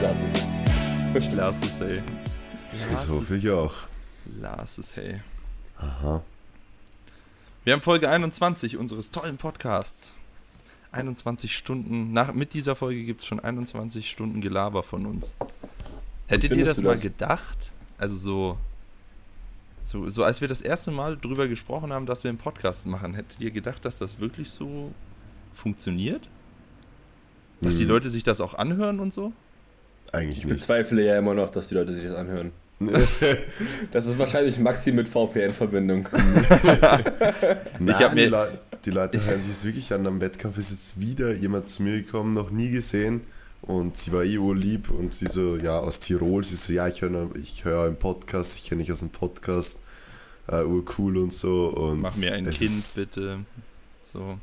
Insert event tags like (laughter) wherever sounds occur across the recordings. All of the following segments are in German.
lasse es. Ich lasse es, hey. Das hoffe ich auch. Lass es, hey. Aha. Wir haben Folge 21 unseres tollen Podcasts. 21 Stunden, nach, mit dieser Folge gibt es schon 21 Stunden Gelaber von uns. Hättet ihr das du mal das? gedacht? Also so, so, so, als wir das erste Mal drüber gesprochen haben, dass wir einen Podcast machen, hättet ihr gedacht, dass das wirklich so funktioniert? Dass die Hm. Leute sich das auch anhören und so? Eigentlich Ich nicht. bezweifle ja immer noch, dass die Leute sich das anhören. (laughs) Das ist wahrscheinlich Maxi mit VPN-Verbindung. (laughs) Mir- die, Leu die Leute hören sich es wirklich an. Am Wettkampf ist jetzt wieder jemand zu mir gekommen, noch nie gesehen. Und sie war eh lieb und sie so, ja, aus Tirol. Sie so, ja, ich höre ich hör einen Podcast, ich kenne dich aus dem Podcast. Uh, urcool und so. Und Mach mir ein Kind, ist- bitte. So,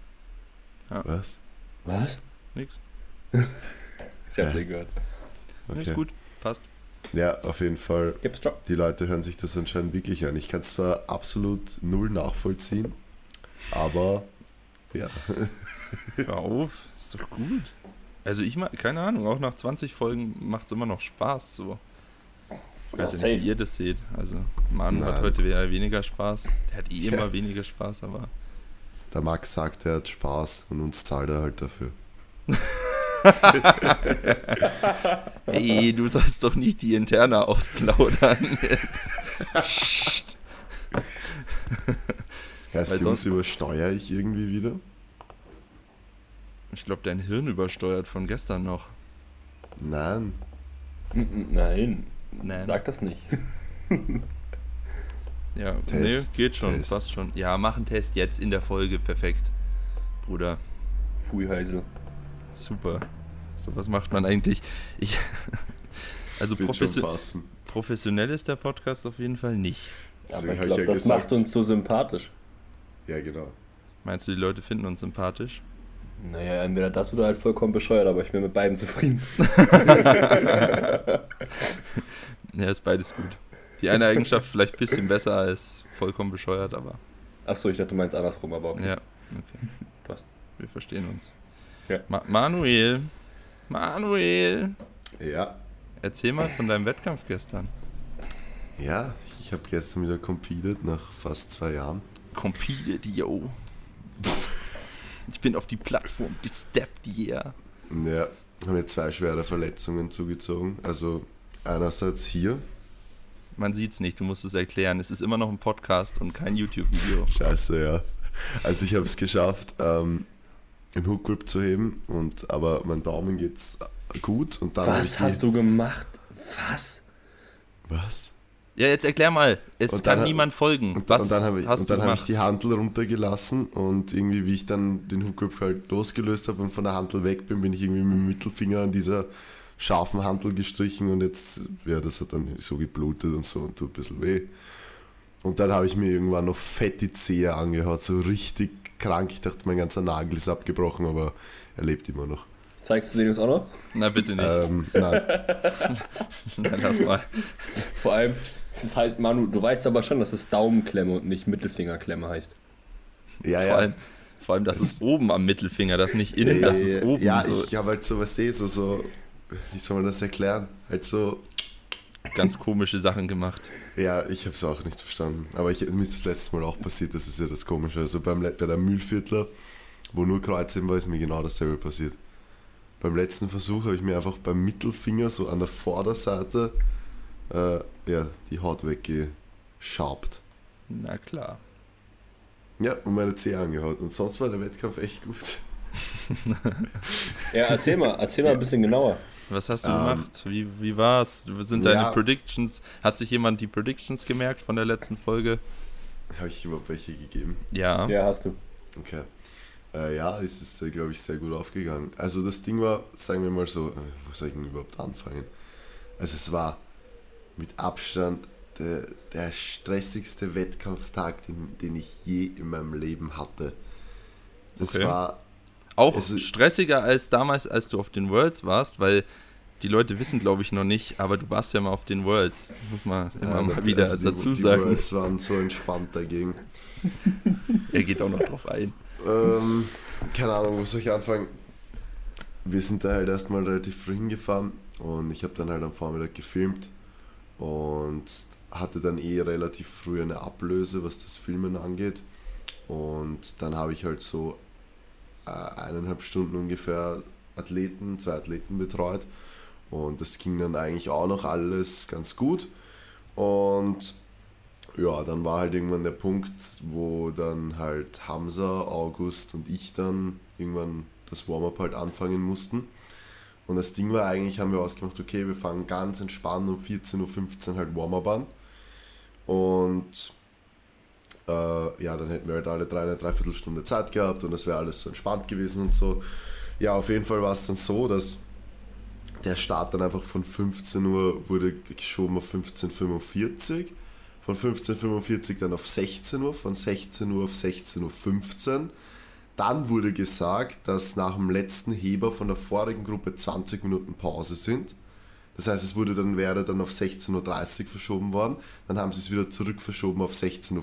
Was? Was? nix. Ich hab's nicht gehört. Ja, Okay. Ist gut, passt. Ja, auf jeden Fall. Die Leute hören sich das anscheinend wirklich an. Ich kann es zwar absolut null nachvollziehen, aber ja. (laughs) Hör auf, ist doch gut. Also ich mag, keine Ahnung, auch nach 20 Folgen macht es immer noch Spaß so. Ich weiß ja, safe. nicht, wie ihr das seht. Also Manu hat Nein. heute eher weniger Spaß. Der hat eh Ja. immer weniger Spaß, aber Der Max sagt, er hat Spaß und uns zahlt er halt dafür. (laughs) (laughs) ey, du sollst doch nicht die Interna ausplaudern jetzt. Heißt, Jungs, sonst- übersteuere ich irgendwie wieder? Ich glaube, dein Hirn übersteuert von gestern noch. Nein. Nein, Nein. sag das nicht. (laughs) Ja, Test, nee, geht schon, Test. passt schon. Ja, mach einen Test jetzt in der Folge, perfekt. Bruder. Pfui Heisel. Super. So was macht man eigentlich. Ich, (laughs) also profession professionell ist der Podcast auf jeden Fall nicht. Aber Deswegen ich glaube, ja das gesagt- macht uns so sympathisch. Ja, genau. Meinst du, die Leute finden uns sympathisch? Naja, entweder das oder halt vollkommen bescheuert, aber ich bin mit beiden zufrieden. (laughs) Ja, ist beides gut. Die eine Eigenschaft vielleicht ein bisschen besser als vollkommen bescheuert, aber Achso, ich dachte, du meinst andersrum, aber okay. ja, okay. Passt. Wir verstehen uns. Ja. Ma Manuel, Manuel, Ja. erzähl mal von deinem Wettkampf gestern. Ja, ich habe gestern wieder competed nach fast zwei Jahren. Competed, yo. Ich bin auf die Plattform gesteppt, yeah. Ja, haben mir zwei schwere Verletzungen zugezogen. Also einerseits hier. Man sieht's nicht, du musst es erklären. Es ist immer noch ein Podcast und kein YouTube-Video. Scheiße, ja. Also ich habe es geschafft, ähm, einen Hook Grip zu heben, und, aber mein Daumen geht's gut. Und dann Was hast du gemacht? Was? Was? Ja, jetzt erklär mal. Es Und kann niemand folgen. Und, Was und dann habe ich, und dann hab ich die Handel runtergelassen und irgendwie, wie ich dann den Hook Grip halt losgelöst habe und von der Handel weg bin, bin ich irgendwie mit dem Mittelfinger an dieser scharfen Handel gestrichen und jetzt, ja, das hat dann so geblutet und so und tut ein bisschen weh. Und dann habe ich mir irgendwann noch fett die Zehe angehaut, so richtig krank. Ich dachte, mein ganzer Nagel ist abgebrochen, aber er lebt immer noch. Zeigst du den uns auch noch? Na, bitte nicht. Ähm, nein, (laughs) Na, lass mal. Vor allem, das heißt, Manu, du weißt aber schon, dass es Daumenklemme und nicht Mittelfingerklemme heißt. ja, Vor ja. allem, vor allem, das ist oben am Mittelfinger, das nicht innen, das ist ja, oben. Ja, so ich habe halt so, was eh, so, so, wie soll man das erklären? Halt so, ganz komische Sachen gemacht. Ja, ich habe es auch nicht verstanden. Aber ich, mir ist das letzte Mal auch passiert, das ist ja das Komische. Also beim, bei der Mühlviertler, wo nur Kreuzheben war, ist mir genau dasselbe passiert. Beim letzten Versuch habe ich mir einfach beim Mittelfinger so an der Vorderseite äh, ja, die Haut weggeschabt. Na klar. Ja, und meine Zehe angehaut. Und sonst war der Wettkampf echt gut. (laughs) Ja, erzähl mal, erzähl mal ein bisschen genauer. Was hast du Ähm, gemacht? Wie, wie war's? Sind deine ja. Predictions? Hat sich jemand die Predictions gemerkt von der letzten Folge? Habe ich überhaupt welche gegeben? Ja. Ja, hast du. Okay. Äh, ja, es ist, äh, glaube ich, sehr gut aufgegangen. Also das Ding war, sagen wir mal so, äh, wo soll ich denn überhaupt anfangen? Also es war mit Abstand der, der stressigste Wettkampftag, den, den ich je in meinem Leben hatte. Das Okay. war, Auch Es stressiger als damals, als du auf den Worlds warst, weil die Leute wissen, glaube ich, noch nicht, aber du warst ja mal auf den Worlds. Das muss man immer äh, mal wieder also die, dazu die sagen. Worlds waren so entspannt dagegen. (laughs) Er geht auch noch drauf ein. Ähm, keine Ahnung, wo soll ich anfangen? Wir sind da halt erstmal relativ früh hingefahren Und ich habe dann halt am Vormittag gefilmt und hatte dann eh relativ früh eine Ablöse, was das Filmen angeht. Und dann habe ich halt so eineinhalb Stunden ungefähr Athleten, zwei Athleten betreut. Und das ging dann eigentlich auch noch alles ganz gut. Und ja, dann war halt irgendwann der Punkt, wo dann halt Hamza, August und ich dann irgendwann das Warm-up halt anfangen mussten. Und das Ding war eigentlich, haben wir ausgemacht, okay, wir fangen ganz entspannt um 14.15 Uhr halt Warm-up an. Und äh, ja, dann hätten wir halt alle drei eine Dreiviertelstunde Zeit gehabt und das wäre alles so entspannt gewesen und so. Ja, auf jeden Fall war es dann so, dass der Start dann einfach von 15 Uhr wurde geschoben auf 15.45 Uhr. Von 15.45 Uhr dann auf 16 Uhr, von 16 Uhr auf 16.15 Uhr. Dann wurde gesagt, dass nach dem letzten Heber von der vorigen Gruppe 20 Minuten Pause sind. Das heißt, es wurde dann, wäre dann auf 16.30 Uhr verschoben worden. Dann haben sie es wieder zurück verschoben auf 16.15 Uhr.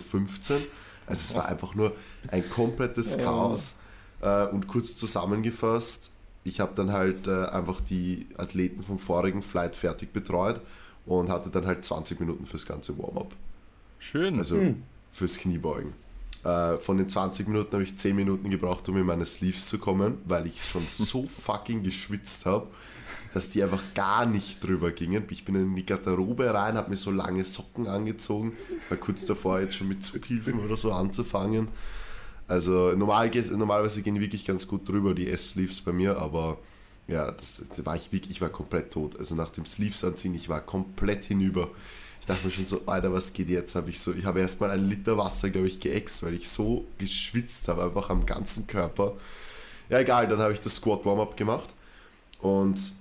Also es war einfach nur ein komplettes Chaos. Äh, und kurz zusammengefasst, ich habe dann halt äh, einfach die Athleten vom vorigen Flight fertig betreut und hatte dann halt 20 Minuten fürs ganze Warm-up. Schön. Also Hm. fürs Kniebeugen. Äh, von den 20 Minuten habe ich 10 Minuten gebraucht, um in meine Sleeves zu kommen, weil ich schon so (laughs) fucking geschwitzt habe, dass die einfach gar nicht drüber gingen. Ich bin in die Garderobe rein, habe mir so lange Socken angezogen, war kurz davor jetzt schon mit Zughilfen oder so anzufangen. Also normal, normalerweise gehen die wirklich ganz gut drüber, die S-Sleeves bei mir, aber ja, das, da war ich wirklich, ich war komplett tot. Also nach dem Sleeves anziehen, ich war komplett hinüber. Ich dachte mir schon so, Alter, was geht jetzt? Habe ich so, ich habe erstmal einen Liter Wasser, glaube ich, geäxt, weil ich so geschwitzt habe, einfach am ganzen Körper. Ja, egal, dann habe ich das Squat Warm-Up gemacht und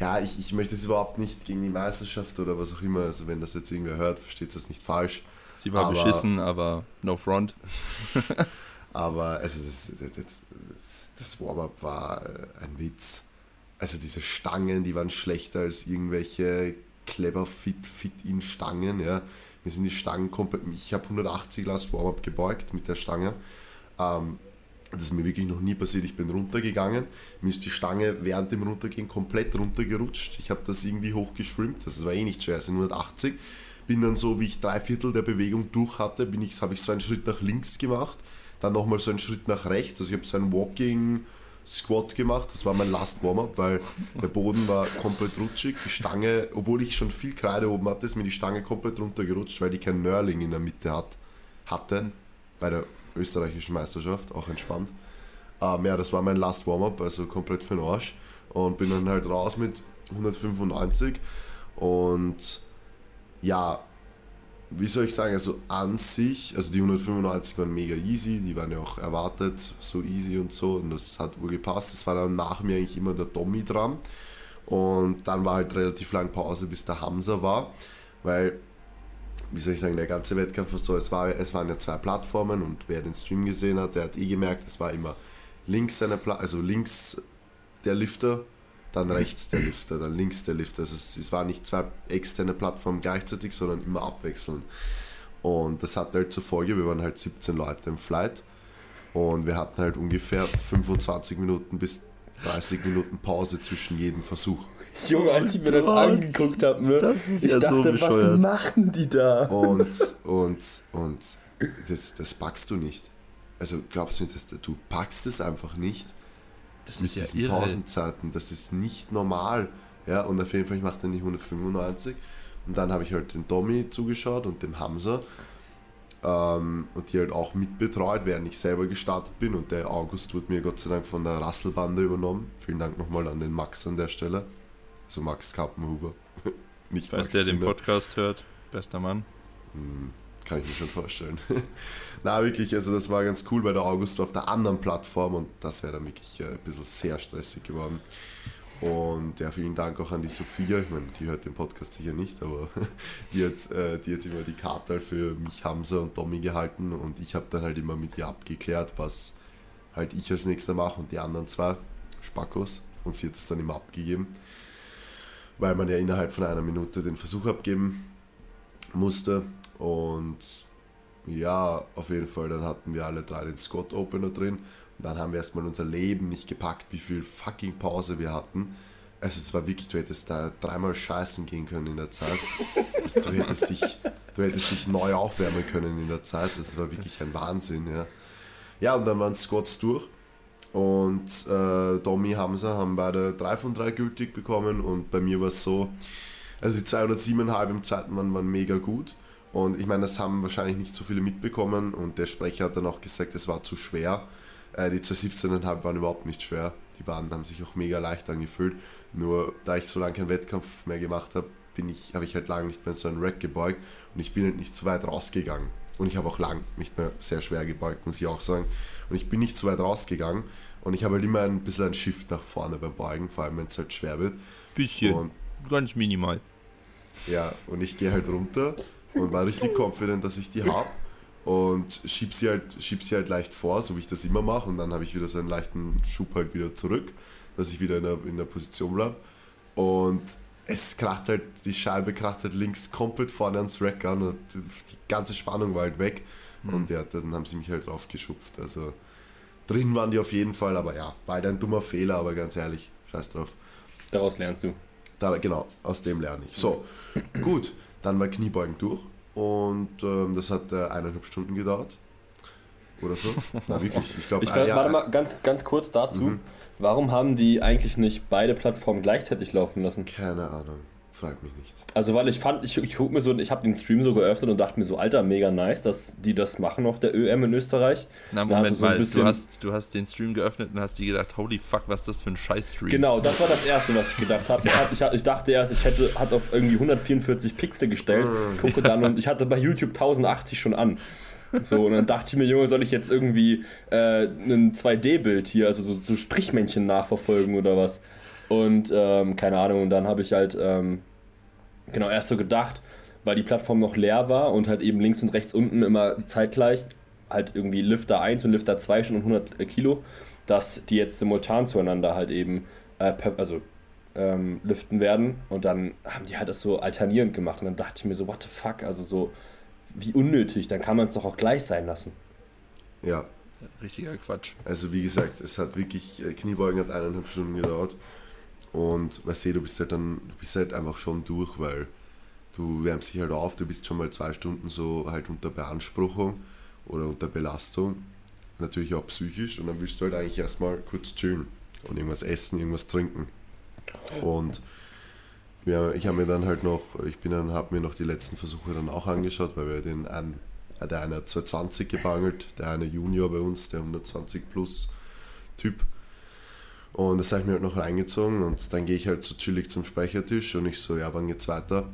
ja, ich, ich möchte es überhaupt nicht gegen die Meisterschaft oder was auch immer, also wenn das jetzt irgendwer hört, versteht das nicht falsch. Sie war Aber- beschissen, aber no front. (laughs) Aber also das, das, das Warm-up war äh, ein Witz. Also diese Stangen, die waren schlechter als irgendwelche clever fit fit in Stangen. Ja. Mir sind die Stangen komplett. Ich habe 180 Glas Warm-up gebeugt mit der Stange. Ähm, das ist mir wirklich noch nie passiert. Ich bin runtergegangen. Mir ist die Stange während dem Runtergehen komplett runtergerutscht. Ich habe das irgendwie hochgeschwimmt. Das war eh nicht schwer, es sind 180. Bin dann so, wie ich drei Viertel der Bewegung durch hatte, ich, habe ich so einen Schritt nach links gemacht dann nochmal so einen Schritt nach rechts. Also ich habe so einen Walking Squat gemacht. Das war mein Last Warm-up, weil der Boden war komplett rutschig. Die Stange, obwohl ich schon viel Kreide oben hatte, ist mir die Stange komplett runtergerutscht, weil die kein Nörling in der Mitte hat, hatte. Bei der österreichischen Meisterschaft, auch entspannt. Ähm, ja, das war mein Last Warm-up, also komplett für den Arsch. Und bin dann halt raus mit 195. Und ja, wie soll ich sagen, also an sich, also die 195 waren mega easy, die waren ja auch erwartet, so easy und so und das hat wohl gepasst. Es war dann nach mir eigentlich immer der Tommy dran und dann war halt relativ lang Pause, bis der Hamza war, weil, wie soll ich sagen, der ganze Wettkampf war so, es, war, es waren ja zwei Plattformen und wer den Stream gesehen hat, der hat eh gemerkt, es war immer links eine Pla also links der Lifter, dann rechts der Lifter, dann links der Lifter. Also es, es waren nicht zwei externe Plattformen gleichzeitig, sondern immer abwechselnd. Und das hatte halt zur Folge, wir waren halt 17 Leute im Flight und wir hatten halt ungefähr 25 Minuten bis 30 Minuten Pause zwischen jedem Versuch. Junge, als ich mir das Gott, angeguckt habe, ne? das ist ich ja so dachte, was bescheuert. machen die da? Und, und, und das, das packst du nicht. Also glaubst du nicht, dass du, du packst es einfach nicht. Das mit ist ja diesen irre. Pausenzeiten. Das ist nicht normal. Ja, und auf jeden Fall, ich mache dann die 195. Und dann habe ich halt den Tommy zugeschaut und dem Hamza. Ähm, und die halt auch mitbetreut, während ich selber gestartet bin. Und der August wurde mir Gott sei Dank von der Rasselbande übernommen. Vielen Dank nochmal an den Max an der Stelle. Also Max Kappenhuber. (laughs) Nicht Falls Max der den Zimmer. Podcast hört, bester Mann. Hm, Kann ich mir schon vorstellen. (laughs) Na, wirklich, also das war ganz cool, weil der August war auf der anderen Plattform und das wäre dann wirklich äh, ein bisschen sehr stressig geworden. Und ja, vielen Dank auch an die Sophia. Ich meine, die hört den Podcast sicher nicht, aber (laughs) die hat, äh, die hat immer die Karte für mich, Hamza und Tommy gehalten und ich habe dann halt immer mit ihr abgeklärt, was halt ich als nächster mache und die anderen zwei Spackos. Und sie hat es dann immer abgegeben, weil man ja innerhalb von einer Minute den Versuch abgeben musste. Und ja, auf jeden Fall, dann hatten wir alle drei den Scott Opener drin. Und dann haben wir erstmal unser Leben nicht gepackt, wie viel fucking Pause wir hatten. Also es war wirklich, du hättest da dreimal scheißen gehen können in der Zeit. Also, (laughs) du, hättest dich, du hättest dich neu aufwärmen können in der Zeit. Das war wirklich ein Wahnsinn, ja. Ja, und dann waren Squats durch. Und äh, Domi Hamza haben beide 3 von 3 gültig bekommen. Und bei mir war es so, also die 207,5 im zweiten waren, waren mega gut. Und ich meine, das haben wahrscheinlich nicht so viele mitbekommen. Und der Sprecher hat dann auch gesagt, es war zu schwer. Äh, die 217,5 waren überhaupt nicht schwer. Die waren, haben sich auch mega leicht angefühlt. Nur da ich so lange keinen Wettkampf mehr gemacht habe, bin ich, habe ich halt lange nicht mehr so einen Rack gebeugt und ich bin halt nicht so weit rausgegangen. Und ich habe auch lang nicht mehr sehr schwer gebeugt, muss ich auch sagen. Und ich bin nicht so weit rausgegangen und ich habe halt immer ein bisschen ein Shift nach vorne beim Beugen, vor allem wenn es halt schwer wird. Bisschen. Und ganz minimal. ja, und ich gehe halt runter und war richtig confident, dass ich die habe und schieb sie, halt, schieb sie halt leicht vor, so wie ich das immer mache. Und dann habe ich wieder so einen leichten Schub halt wieder zurück, dass ich wieder in der, in der Position bleibe. Und es kracht halt, die Scheibe kracht halt links komplett vorne ans Rack an und die ganze Spannung war halt weg. Und ja, dann haben sie mich halt rausgeschupft. Also drin waren die auf jeden Fall, aber ja, war halt ein dummer Fehler, aber ganz ehrlich, scheiß drauf. Daraus lernst du. Da, genau, aus dem lerne ich. So, (clears throat) gut, dann war Kniebeugen durch und ähm, das hat äh, eineinhalb Stunden gedauert. Oder so. Na wirklich, ich glaube, Ich ver- warte mal ganz, ganz kurz dazu. Mhm. Warum haben die eigentlich nicht beide Plattformen gleichzeitig laufen lassen? keine Ahnung, frag mich nicht. Also weil ich fand, ich, ich guck mir so, ich habe den Stream so geöffnet und dachte mir so, Alter, mega nice, dass die das machen auf der ÖM in Österreich. Na, Moment so mal, du, hast, du hast den Stream geöffnet und hast dir gedacht, holy fuck, was ist das für ein Scheiß-Stream? Genau, das war das erste, was ich gedacht habe. Ich, ich, ich dachte erst, ich hätte hat auf irgendwie 144 Pixel gestellt, gucke dann und ich hatte bei YouTube 1080 schon an. So, und dann dachte ich mir, Junge, soll ich jetzt irgendwie äh, ein 2D-Bild hier, also so, so Strichmännchen nachverfolgen oder was? Und ähm, keine Ahnung, und dann habe ich halt ähm, genau erst so gedacht, weil die Plattform noch leer war und halt eben links und rechts unten immer zeitgleich halt irgendwie Lifter 1 und Lifter 2 schon um 100 Kilo, dass die jetzt simultan zueinander halt eben äh, per, also ähm, liften werden und dann haben die halt das so alternierend gemacht und dann dachte ich mir so, what the fuck, also so wie unnötig, dann kann man es doch auch gleich sein lassen. Ja, Richtiger Quatsch. also wie gesagt, es hat wirklich, äh, Kniebeugen hat eineinhalb Stunden gedauert. Und weißt du, du bist halt dann, du bist halt einfach schon durch, weil du wärmst dich halt auf, du bist schon mal zwei Stunden so halt unter Beanspruchung oder unter Belastung. Natürlich auch psychisch und dann willst du halt eigentlich erstmal kurz chillen und irgendwas essen, irgendwas trinken. Und ja, ich habe mir dann halt noch, ich bin dann, habe mir noch die letzten Versuche dann auch angeschaut, weil wir den einen, äh, der eine hat 220 gebangelt, der eine Junior bei uns, der 120 plus Typ. Und das habe ich mir halt noch reingezogen und dann gehe ich halt so chillig zum Speichertisch und ich so, ja, wann geht's weiter?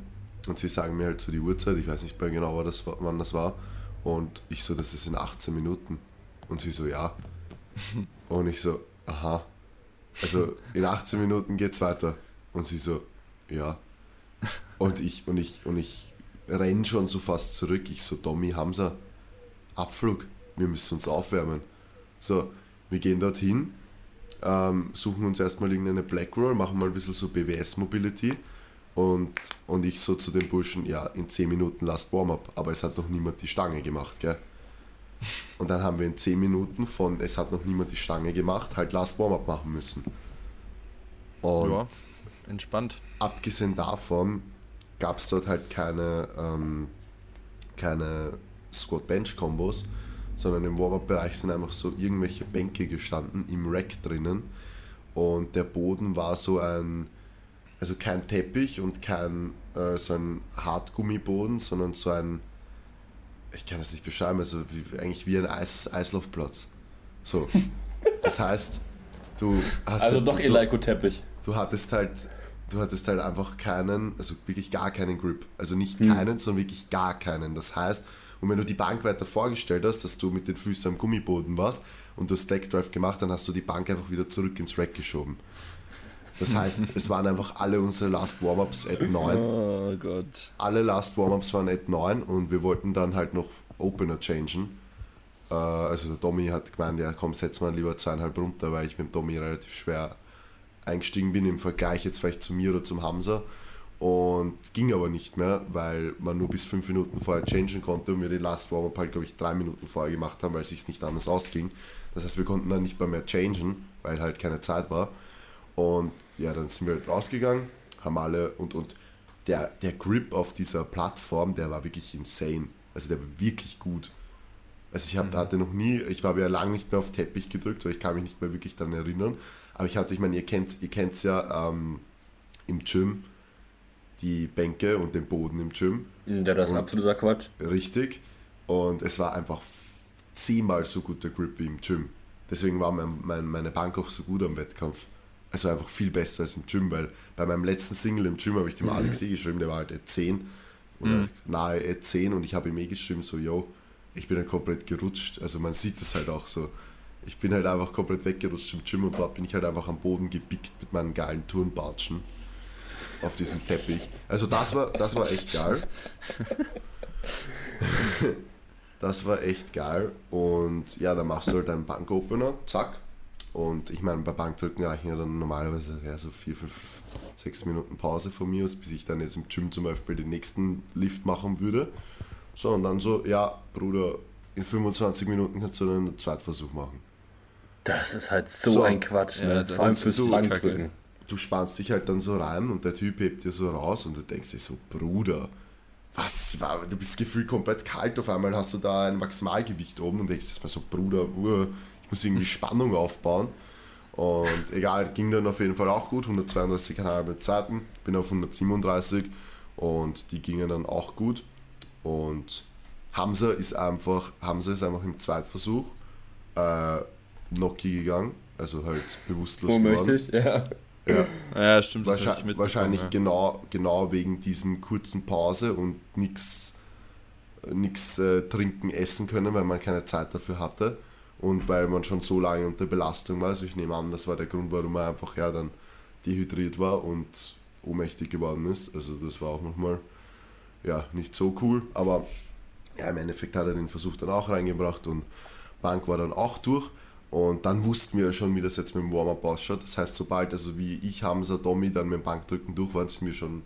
Und sie sagen mir halt so die Uhrzeit, ich weiß nicht mehr genau, wann das war- wann das war. Und ich so, das ist in 18 Minuten. Und sie so, ja. (laughs) Und ich so, aha. Also in 18 Minuten geht's weiter. Und sie so, ja. Und ich, und ich, und ich renn schon so fast zurück. Ich so, Tommy, Hamza, Abflug, wir müssen uns aufwärmen. So, wir gehen dorthin, ähm, suchen uns erstmal irgendeine Black Roll, machen mal ein bisschen so BWS-Mobility und, und ich so zu den Burschen, ja, in 10 Minuten Last Warm-Up, aber es hat noch niemand die Stange gemacht, gell? Und dann haben wir in 10 Minuten von, es hat noch niemand die Stange gemacht, halt Last Warm-Up machen müssen. Und Ja, entspannt. abgesehen davon gab es dort halt keine, ähm, keine Squat-Bench-Kombos, sondern im Warm-Up-Bereich sind einfach so irgendwelche Bänke gestanden im Rack drinnen und der Boden war so ein, also kein Teppich und kein äh, so ein Hartgummiboden, sondern so ein, ich kann das nicht beschreiben, also wie, eigentlich wie ein Eis, Eislaufplatz. So, das heißt, du hast Also halt- doch du, Eleiko-Teppich. du hattest halt, du hattest halt einfach keinen, also wirklich gar keinen Grip. Also nicht Hm. keinen, sondern wirklich gar keinen. Das heißt, und wenn du die Bank weiter vorgestellt hast, dass du mit den Füßen am Gummiboden warst und du Stack Drive gemacht, dann hast du die Bank einfach wieder zurück ins Rack geschoben. Das heißt, (laughs) es waren einfach alle unsere Last Warm-Ups at 9. Oh Gott. Alle Last Warm-Ups waren at 9 und wir wollten dann halt noch Opener changen. Äh, also der Tommy hat gemeint, ja komm, setz mal lieber zweieinhalb runter, weil ich mit dem Tommy relativ schwer eingestiegen bin im Vergleich jetzt vielleicht zu mir oder zum Hamza. Und ging aber nicht mehr, weil man nur bis fünf Minuten vorher changen konnte und wir die Last Warm-Up halt, glaube ich, drei Minuten vorher gemacht haben, weil es sich nicht anders ausging. Das heißt, wir konnten dann nicht mal mehr changen, weil halt keine Zeit war. Und ja, dann sind wir halt rausgegangen, haben alle und, und der, der Grip auf dieser Plattform, der war wirklich insane. Also der war wirklich gut. Also ich hab, Mhm. hatte noch nie, ich war ja lange nicht mehr auf Teppich gedrückt, weil ich kann mich nicht mehr wirklich daran erinnern. Aber ich hatte, ich meine, ihr kennt ihr kennt's ja ähm, im Gym, die Bänke und den Boden im Gym. Ja, das ist absoluter Quatsch. Richtig. Und es war einfach zehnmal so gut der Grip wie im Gym. Deswegen war mein, mein, meine Bank auch so gut am Wettkampf. Also einfach viel besser als im Gym, weil bei meinem letzten Single im Gym habe ich dem Alex eh geschrieben, der war halt E10 oder Mhm. nahe E10 und ich habe ihm eh geschrieben, so, yo, ich bin halt komplett gerutscht. Also man sieht das halt auch so. Ich bin halt einfach komplett weggerutscht im Gym und dort bin ich halt einfach am Boden gepickt mit meinen geilen Turnbatschen auf diesem Teppich. Also das war, das war echt geil. Das war echt geil. Und ja, dann machst du halt einen Bankopener, zack. Und ich meine, bei Bankdrücken reichen ja dann normalerweise ja, so 4, 5, 6 Minuten Pause von mir aus, bis ich dann jetzt im Gym zum Beispiel den nächsten Lift machen würde. So, und dann so, ja, Bruder, in 25 Minuten kannst du dann einen Zweitversuch machen. Das ist halt so, So. ein Quatsch, Ja, ne? das Vor allem ist fürs Bankdrücken. Du spannst dich halt dann so rein und der Typ hebt dir so raus und du denkst dir so, Bruder, was war, du bist gefühlt komplett kalt, auf einmal hast du da ein Maximalgewicht oben und denkst dir mal so, Bruder, uh, ich muss irgendwie (laughs) Spannung aufbauen. Und egal, ging dann auf jeden Fall auch gut, 132,5 mit zweiten, bin auf 137 und die gingen dann auch gut. Und Hamza ist einfach, Hamza ist einfach im Zweitversuch äh, Noki gegangen, also halt bewusstlos geworden. Ohnmächtig, ja. Ja. Ja, stimmt, Wahrscheinlich, wahrscheinlich ja. genau, genau wegen diesem kurzen Pause und nichts nix, äh, trinken, essen können, weil man keine Zeit dafür hatte und weil man schon so lange unter Belastung war. Also ich nehme an, das war der Grund, warum er einfach ja dann dehydriert war und ohnmächtig geworden ist. Also das war auch nochmal ja, nicht so cool, aber ja, im Endeffekt hat er den Versuch dann auch reingebracht und Bank war dann auch durch. Und dann wussten wir schon, wie das jetzt mit dem Warm-Up ausschaut. Das heißt, sobald, also wie ich, Hamza, Domi dann mit dem Bankdrücken durch waren, sind wir schon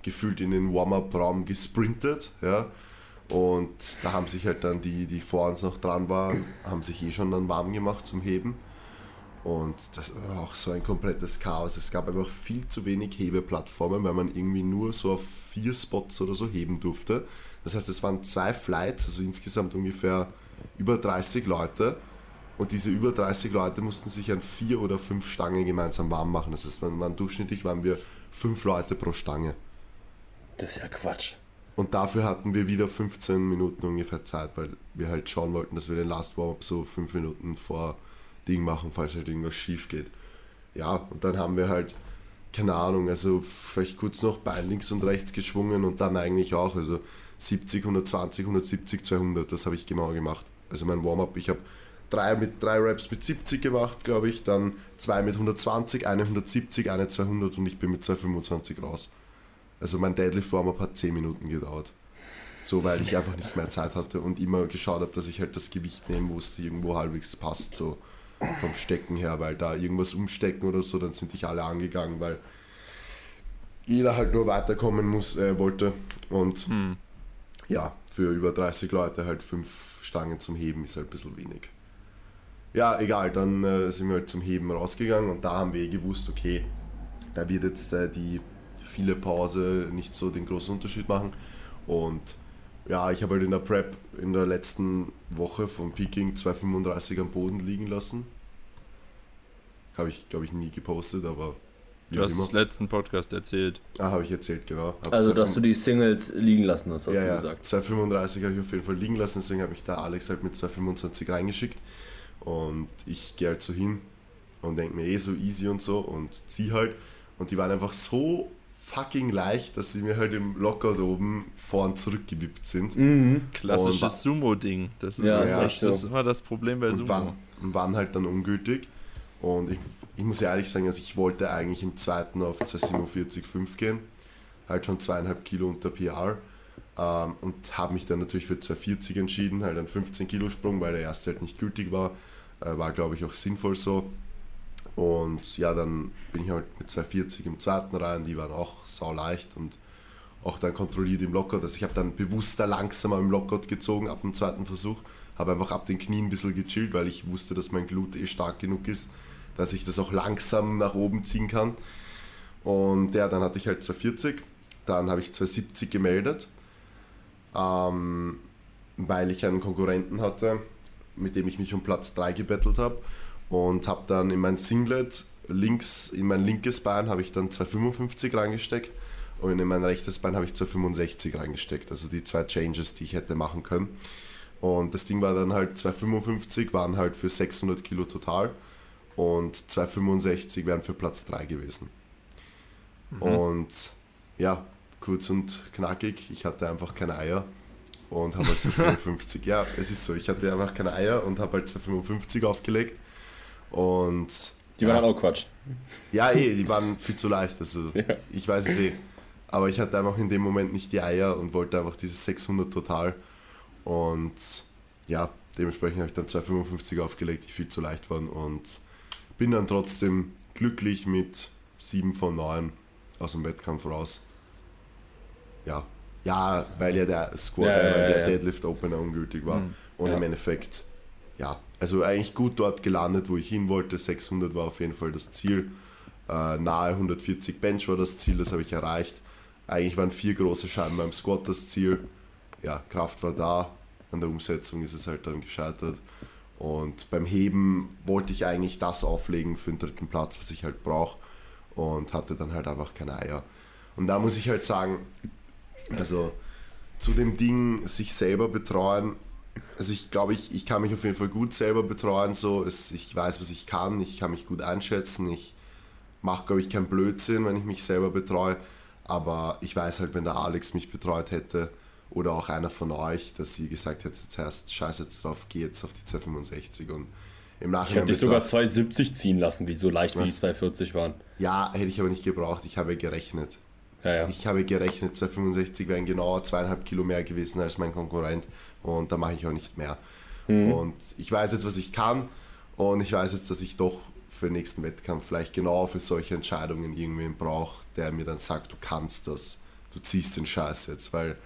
gefühlt in den Warm-Up-Raum gesprintet. Ja? Und da haben sich halt dann die, die vor uns noch dran waren, haben sich eh schon dann warm gemacht zum Heben. Und das war auch so ein komplettes Chaos. Es gab einfach viel zu wenig Hebeplattformen, weil man irgendwie nur so auf vier Spots oder so heben durfte. Das heißt, es waren zwei Flights, also insgesamt ungefähr über 30 Leute. Und diese über 30 Leute mussten sich an vier oder fünf Stangen gemeinsam warm machen. Das heißt, man waren, durchschnittlich waren wir fünf Leute pro Stange. Das ist ja Quatsch. Und dafür hatten wir wieder 15 Minuten ungefähr Zeit, weil wir halt schauen wollten, dass wir den Last Warm-Up so fünf Minuten vor Ding machen, falls halt irgendwas schief geht. Ja, und dann haben wir halt, keine Ahnung, also vielleicht kurz noch Bein links und rechts geschwungen und dann eigentlich auch, also 70, 120, 170, 200, das habe ich genau gemacht. Also mein Warm-Up, ich habe drei mit drei Reps mit 70 gemacht, glaube ich, dann zwei mit 120, eine 170, eine 200 und ich bin mit 225 raus. Also mein Deadlift Warm-Up hat 10 Minuten gedauert. So, weil ich einfach nicht mehr Zeit hatte und immer geschaut habe, dass ich halt das Gewicht nehme, wo es irgendwo halbwegs passt, so vom Stecken her, weil da irgendwas umstecken oder so, dann sind dich alle angegangen, weil jeder halt nur weiterkommen muss, äh, wollte. Und Hm. ja, für über 30 Leute halt fünf Stangen zum Heben ist halt ein bisschen wenig. Ja, egal, dann äh, sind wir halt zum Heben rausgegangen und da haben wir eh gewusst, okay, da wird jetzt äh, die viele Pause nicht so den großen Unterschied machen. Und ja, ich habe halt in der Prep in der letzten Woche von Peking 235 am Boden liegen lassen. Habe ich, glaube ich, nie gepostet, aber Du hast immer. es letzten Podcast erzählt. Ah, habe ich erzählt, genau. Hab Also, 235 dass du die Singles liegen lassen hast, hast ja, du ja. gesagt. 235 habe ich auf jeden Fall liegen lassen, deswegen habe ich da Alex halt mit 225 reingeschickt. Und ich gehe halt so hin und denke mir eh so easy und so und zieh halt. Und die waren einfach so fucking leicht, dass sie mir halt im Lockout oben vor und zurück gewippt sind. Mhm. Klassisches Sumo-Ding. Das ist, Ja, das, ist echt, das ist immer das Problem bei Und Sumo. waren, und waren halt dann ungültig. Und ich, ich muss ehrlich sagen, also ich wollte eigentlich im zweiten auf 247,5 gehen. Halt schon zweieinhalb Kilo unter PR. Ähm, und habe mich dann natürlich für 240 entschieden, halt einen 15 Kilo Sprung, weil der erste halt nicht gültig war. Äh, war glaube ich auch sinnvoll so. Und ja, dann bin ich halt mit 240 im zweiten rein, die waren auch sau leicht und auch dann kontrolliert im Lockout. Also ich habe dann bewusster langsamer im Lockout gezogen ab dem zweiten Versuch, habe einfach ab den Knien ein bisschen gechillt, weil ich wusste, dass mein Glut eh stark genug ist, dass ich das auch langsam nach oben ziehen kann. Und ja, dann hatte ich halt 240, dann habe ich 270 gemeldet, ähm, weil ich einen Konkurrenten hatte, mit dem ich mich um Platz 3 gebettelt habe und habe dann in mein Singlet links, in mein linkes Bein habe ich dann 255 reingesteckt und in mein rechtes Bein habe ich 265 reingesteckt, also die zwei Changes, die ich hätte machen können. Und das Ding war dann halt 255, waren halt für 600 Kilo total und 265 wären für Platz 3 gewesen. Mhm. Und ja, kurz und knackig, ich hatte einfach keine Eier und habe halt 255, ja, es ist so, ich hatte einfach keine Eier und habe halt 255 aufgelegt und... Die waren ja, auch Quatsch. Ja, eh, die waren viel zu leicht, also (laughs) ja. ich weiß es eh. Aber ich hatte einfach in dem Moment nicht die Eier und wollte einfach dieses 600 total und ja, dementsprechend habe ich dann 255 aufgelegt, die viel zu leicht waren und bin dann trotzdem glücklich mit 7 von 9 aus dem Wettkampf raus. Ja, ja weil ja der Squad, ja, ja, der Deadlift Opener ungültig war. Mhm. Und im Endeffekt, ja, also eigentlich gut dort gelandet, wo ich hin wollte. 600 war auf jeden Fall das Ziel. Äh, nahe 140 Bench war das Ziel, das habe ich erreicht. Eigentlich waren vier große Scheiben beim Squat das Ziel. Ja, Kraft war da, an der Umsetzung ist es halt dann gescheitert. Und beim Heben wollte ich eigentlich das auflegen für den dritten Platz, was ich halt brauche. Und hatte dann halt einfach keine Eier. Und da muss ich halt sagen, also zu dem Ding, sich selber betreuen, also ich glaube, ich, ich kann mich auf jeden Fall gut selber betreuen. So. Es, ich weiß, was ich kann, ich kann mich gut einschätzen. Ich mache, glaube ich, keinen Blödsinn, wenn ich mich selber betreue. Aber ich weiß halt, wenn der Alex mich betreut hätte, oder auch einer von euch, dass sie gesagt hätte, jetzt heißt, scheiß jetzt drauf, geh jetzt auf die 265 und im Nachhinein. Ich hätte dich sogar 270 ziehen lassen, wie so leicht was? wie die 240 waren. Ja, hätte ich aber nicht gebraucht, ich habe gerechnet. Ja, ja. Ich habe gerechnet, 265 wären genau zweieinhalb Kilo mehr gewesen als mein Konkurrent und da mache ich auch nicht mehr. Mhm. Und ich weiß jetzt, was ich kann und ich weiß jetzt, dass ich doch für den nächsten Wettkampf vielleicht genau für solche Entscheidungen irgendwen brauche, der mir dann sagt, du kannst das, du ziehst den Scheiß jetzt, weil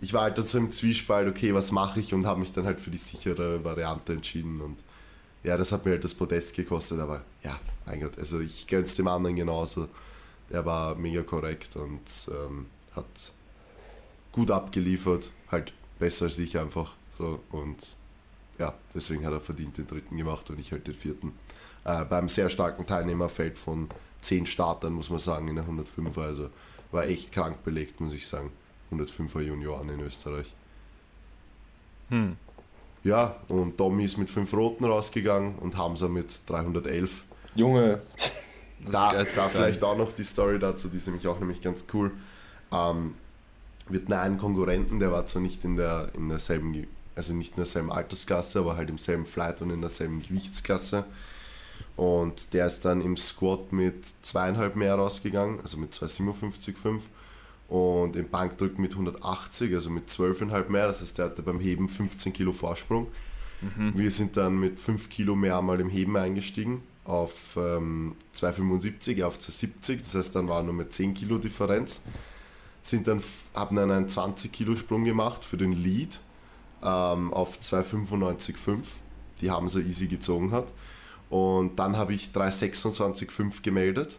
ich war halt dann so im Zwiespalt, okay, was mache ich und habe mich dann halt für die sichere Variante entschieden und ja, das hat mir halt das Podest gekostet, aber ja, mein Gott, also ich gönn's dem anderen genauso. Der war mega korrekt und ähm, hat gut abgeliefert, halt besser als ich einfach so und ja, deswegen hat er verdient den dritten gemacht und ich halt den vierten. Äh, beim sehr starken Teilnehmerfeld von zehn Startern, muss man sagen, in der 105 also war echt krank belegt, muss ich sagen. 105er Junioren in Österreich. Hm. Ja, und Tommy ist mit 5 Roten rausgegangen und Hamza mit 311. Junge. (laughs) Da, da vielleicht auch noch die Story dazu, die ist nämlich auch nämlich ganz cool. Ähm, wir hatten einen Konkurrenten, der war zwar nicht in, der, in derselben, also nicht in derselben Altersklasse, aber halt im selben Flight und in derselben Gewichtsklasse. Und der ist dann im Squat mit zweieinhalb mehr rausgegangen, also mit 257,5 und im Bankdrück mit 180, also mit 12,5 mehr. Das heißt, der hatte beim Heben 15 Kilo Vorsprung. Mhm. Wir sind dann mit 5 Kilo mehr mal im Heben eingestiegen auf ähm, 275, auf 270. Das heißt, dann war nur mit 10 Kilo Differenz. Sind dann, haben dann einen 20 Kilo Sprung gemacht für den Lead ähm, auf 295,5, die haben so easy gezogen hat. Und dann habe ich 326,5 gemeldet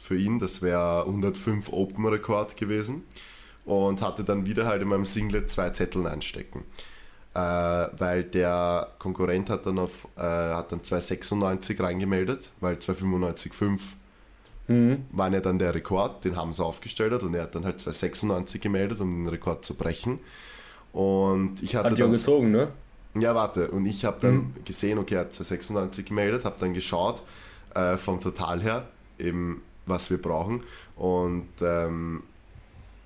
für ihn. Das wäre 105 Open Rekord gewesen. Und hatte dann wieder halt in meinem Singlet zwei Zetteln einstecken. Äh, weil der Konkurrent hat dann auf äh, hat dann 296 reingemeldet, weil 295,5 mhm. war ja dann der Rekord, den haben sie aufgestellt hat und er hat dann halt 296 gemeldet, um den Rekord zu brechen. Und ich hatte hat dann gezogen, ne? Ja, warte. Und ich habe dann mhm. gesehen, okay, er hat 296 gemeldet, habe dann geschaut äh, vom Total her, eben was wir brauchen. Und ähm,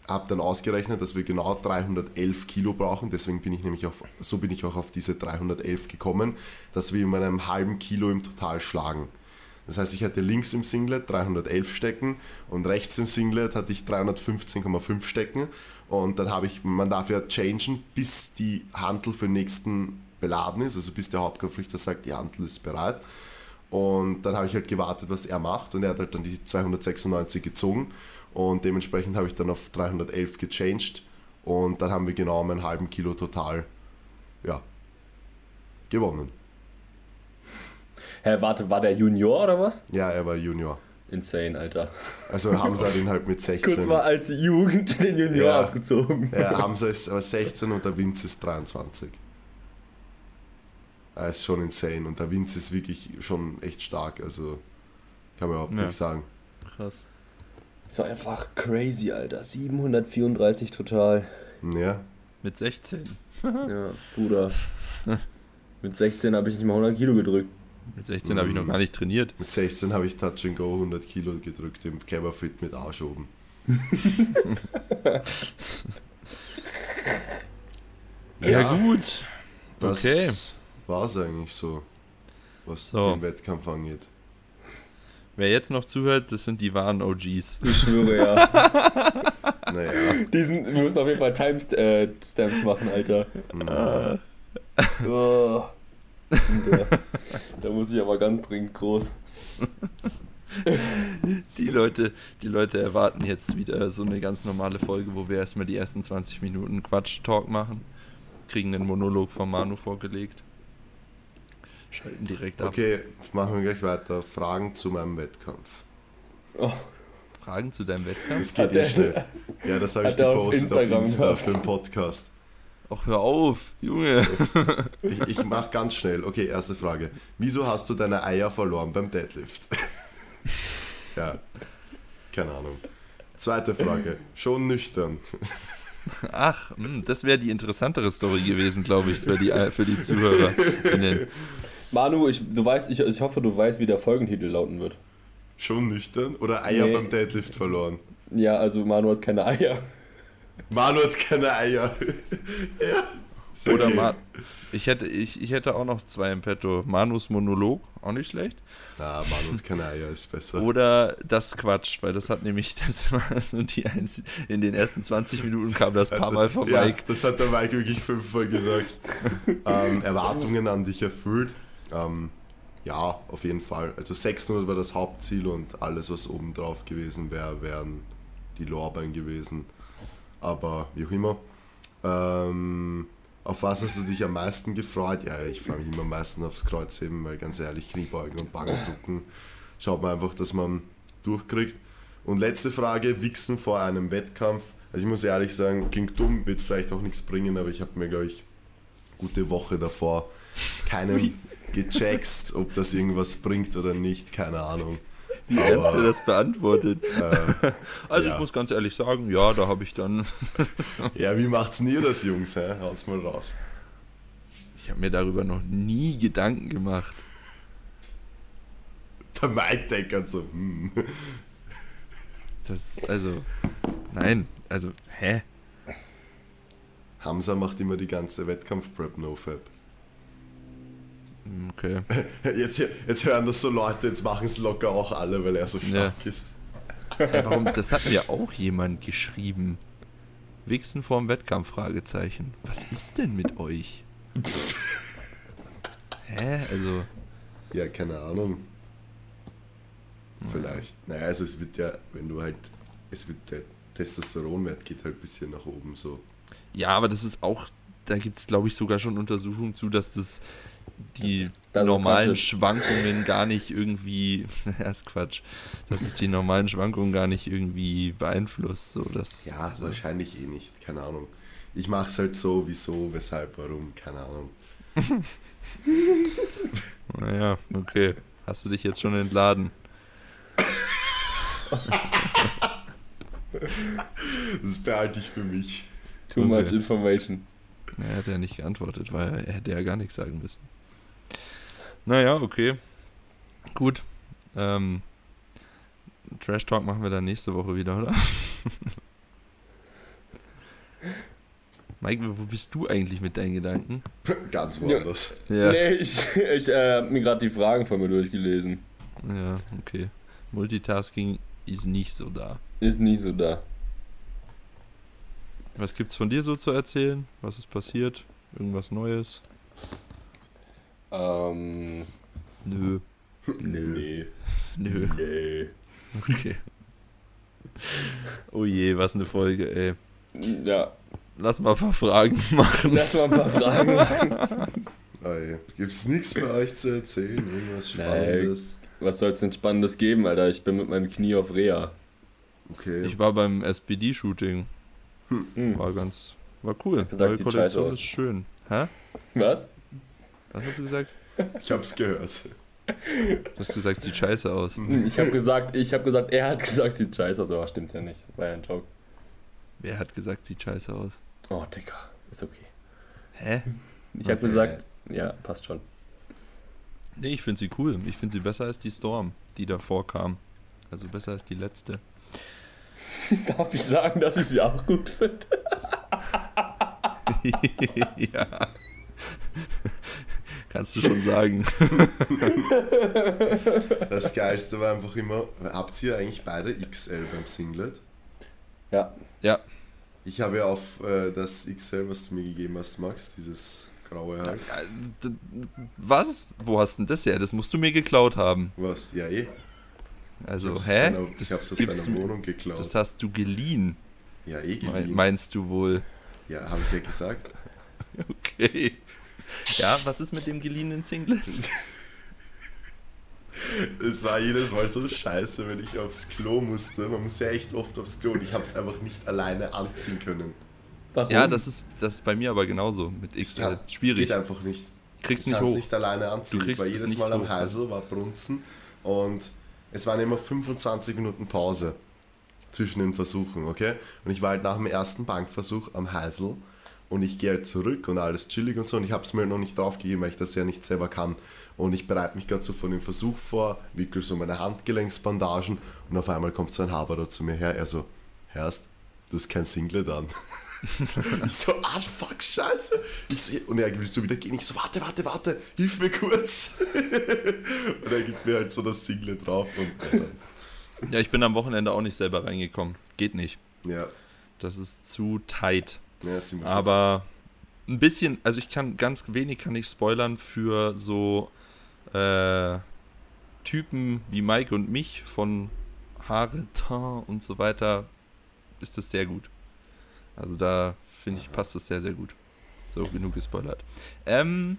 habe dann ausgerechnet, dass wir genau 311 Kilo brauchen. Deswegen bin ich nämlich auf, so bin ich auch auf diese 311 gekommen, dass wir in einem halben Kilo im Total schlagen. Das heißt, ich hatte links im Singlet 311 stecken und rechts im Singlet hatte ich 315,5 stecken. Und dann habe ich, man darf ja changen, bis die Hantel für den nächsten beladen ist, also bis der Hauptkonflikter sagt, die Hantel ist bereit. Und dann habe ich halt gewartet, was er macht. Und er hat halt dann die 296 gezogen. Und dementsprechend habe ich dann auf 311 gechanged. Und dann haben wir genau um einen halben Kilo total ja, gewonnen. Hä, warte, war der Junior oder was? Ja, er war Junior. Insane, Alter. Also Hamza hat ihn halt mit 16. (laughs) Kurz mal als Jugend den Junior Ja. abgezogen. Ja, (laughs) Hamza ist aber 16 und der Vince ist 23. Er ist schon insane und der Vince ist wirklich schon echt stark, also kann man überhaupt Ja. nichts sagen. Krass. So einfach crazy, Alter. 734 total. Ja, Mit 16. Ja, Bruder. Mit 16 habe ich nicht mal 100 Kilo gedrückt. Mit 16 habe ich noch gar nicht trainiert. mit 16 habe ich Touch and Go 100 Kilo gedrückt im Cleverfit mit Arsch oben. (laughs) Ja, gut. Das Okay. war es eigentlich so, was So. den Wettkampf angeht. Wer jetzt noch zuhört, das sind die wahren OGs. Ich schwöre ja. (laughs) Naja, Diesen, wir müssen auf jeden Fall Timestamps machen, Alter. mh, Oh. Da, da muss ich aber ganz dringend groß. Die Leute, die Leute erwarten jetzt wieder so eine ganz normale Folge, wo wir erstmal die ersten 20 Minuten Quatsch-Talk machen. Kriegen den Monolog von Manu vorgelegt. Schalten direkt ab. okay, machen wir gleich weiter. Fragen zu meinem Wettkampf. Oh, Fragen zu deinem Wettkampf? Das geht Hat eh der- schnell. Ja, das habe ich auf gepostet auf Instagram Insta für den Podcast. Ach, hör auf, Junge. Ich, ich mache ganz schnell. Okay, erste Frage. Wieso hast du deine Eier verloren beim Deadlift? (laughs) ja, keine Ahnung. Zweite Frage. Schon nüchtern. Ach, hm, das wäre die interessantere Story gewesen, glaube ich, für die, äh, für die Zuhörer. Manu, ich, du weißt, ich, ich hoffe, du weißt, wie der Folgentitel lauten wird. Schon nüchtern? Oder Eier Nee. beim Deadlift verloren? Ja, also Manu hat keine Eier. Manu hat keine Eier. (laughs) ja. Ist Oder okay. Ma ich, hätte, ich, ich hätte auch noch zwei im Petto. Manus Monolog, auch nicht schlecht. Ah, Manu hat keine Eier, ist besser. Oder das Quatsch, weil das hat nämlich, (laughs) das war so die einzige, in den ersten 20 Minuten kam das paar Mal von ja, Mike. das hat der Mike wirklich fünfmal gesagt. (laughs) ähm, Erwartungen an dich erfüllt. Ähm, ja, auf jeden Fall. Also 600 war das Hauptziel und alles, was oben drauf gewesen wäre, wären die Lorbeeren gewesen. Aber wie auch immer. Ähm, auf was hast du dich am meisten gefreut? Ja, ich freue mich immer am meisten aufs Kreuzheben, weil ganz ehrlich, Kniebeugen und Bankdrücken schaut man einfach, dass man durchkriegt. Und letzte Frage, Wichsen vor einem Wettkampf. Also ich muss ehrlich sagen, klingt dumm, wird vielleicht auch nichts bringen, aber ich habe mir, glaube ich, gute Woche davor keinen gecheckt, ob das irgendwas bringt oder nicht, keine Ahnung. Wie Aber- ernst du das beantwortet? Äh, Also Ja. ich muss ganz ehrlich sagen, ja, da habe ich dann, (laughs) ja, wie macht's denn ihr das, Jungs? Hä? Haut's mal raus. ich habe mir darüber noch nie Gedanken gemacht. Der Mike denkt halt so, hm. Das, also, nein, also, hä? Hamza macht immer die ganze Wettkampf-Prep NoFab. Okay. (laughs) Jetzt, jetzt hören das so Leute, jetzt machen es locker auch alle, weil er so stark ist. Ey, warum, (laughs) das hat mir auch jemand geschrieben. Wichsen vorm Wettkampf, Fragezeichen. Was ist denn mit euch? (laughs) Hä? Also, Ja, keine Ahnung. Vielleicht. Naja, also es wird ja, wenn du halt, es wird der Testosteronwert geht halt ein bisschen nach oben so. ja, aber das ist auch, da gibt es glaube ich sogar schon Untersuchungen zu, dass das die das normalen. Schwankungen gar nicht irgendwie, (laughs) ja, ist Quatsch, dass es die normalen Schwankungen gar nicht irgendwie beeinflusst. So, dass, Ja, also, wahrscheinlich eh nicht, keine Ahnung. Ich mach's halt so, wieso, weshalb, warum, keine Ahnung. (laughs) naja, okay. Hast du dich jetzt schon entladen? Das behalte ich für mich. Too Okay. much information. Er hat ja nicht geantwortet, weil er hätte ja gar nichts sagen müssen. Naja, okay. Gut. Ähm, Trash Talk machen wir dann nächste Woche wieder, oder? (laughs) Mike, wo bist du eigentlich mit deinen Gedanken? Ganz woanders. Ja, Nee, ich, ich äh, hab mir gerade die Fragen von mir durchgelesen. ja, okay. Multitasking ist nicht so da. Ist nie so da. Was gibt's von dir so zu erzählen? Was ist passiert? Irgendwas Neues? Ähm, Nö. nö. Nö. Nee. Okay. Oh je, was eine Folge, ey. Ja, Lass mal ein paar Fragen machen. lass mal ein paar Fragen (laughs) machen. Ey, gibt's nichts für euch zu erzählen? Irgendwas Spannendes? Was soll es denn Spannendes geben, Alter? Ich bin mit meinem Knie auf Reha. Okay. Ich war beim SPD-Shooting. Hm. War ganz, war cool. Neue Kollektion ist schön. Hä? Was? Was hast du gesagt? Ich hab's gehört. Du hast gesagt, sieht scheiße aus. Ich habe gesagt, ich habe gesagt, er hat gesagt, sieht scheiße aus, aber stimmt ja nicht. War ja ein Joke. Wer hat gesagt, sieht scheiße aus? Oh, Digga, ist okay. Hä? Ich habe Okay. gesagt, ja, passt schon. Nee, ich finde sie cool. Ich finde sie besser als die Storm, die davor kam. Also besser als die letzte. (laughs) Darf ich sagen, dass ich sie auch gut finde? (laughs) ja. Kannst du schon sagen. (laughs) Das Geilste war einfach immer, habt ihr eigentlich beide XL beim Singlet? Ja. Ja. Ich habe ja auf äh, das XL, was du mir gegeben hast, Max, dieses graue d- Was? Wo hast denn das her? Das musst du mir geklaut haben. Was? Ja, eh. Also, ich hab's hä? Aus deiner, ich hab's aus deiner Wohnung geklaut. das hast du geliehen, ja, eh geliehen. meinst du wohl. Ja, habe ich ja gesagt. (laughs) Okay. Ja, was ist mit dem geliehenen Singlet? (laughs) Es war jedes Mal so scheiße, wenn ich aufs Klo musste. Man muss ja echt oft aufs Klo und ich habe es einfach nicht alleine anziehen können. Warum? Ja, das ist, das ist bei mir aber genauso mit XL. Ja, Schwierig. Geht einfach nicht. Kriegst Ich nicht kann es hoch. nicht alleine anziehen. Du Ich war jedes nicht Mal am. Heisel, war Brunzen und es waren immer 25 Minuten Pause zwischen den Versuchen, okay? Und ich war halt nach dem ersten Bankversuch am Heisel und ich gehe halt zurück und alles chillig und so und ich habe es mir noch nicht draufgegeben, weil ich das ja nicht selber kann. Und ich bereite mich gerade so von dem Versuch vor, wickel so meine Handgelenksbandagen und auf einmal kommt so ein Haber zu mir her, er so, Herst, du hast kein Singlet an. (laughs) ich so, ah fuck, scheiße. Ich so, und er will so wieder gehen. Ich so, warte, warte, warte, hilf mir kurz. (laughs) und er gibt mir halt so das Singlet drauf und ja, Ja, ich bin am Wochenende auch nicht selber reingekommen. Geht nicht. ja, Das ist zu tight. Ja Aber ein bisschen, also ich kann ganz wenig kann ich spoilern für so äh, Typen wie Mike und mich von Haare, Teint und so weiter ist das sehr gut. Also da finde ich passt das sehr, sehr gut. So, genug gespoilert. Ähm,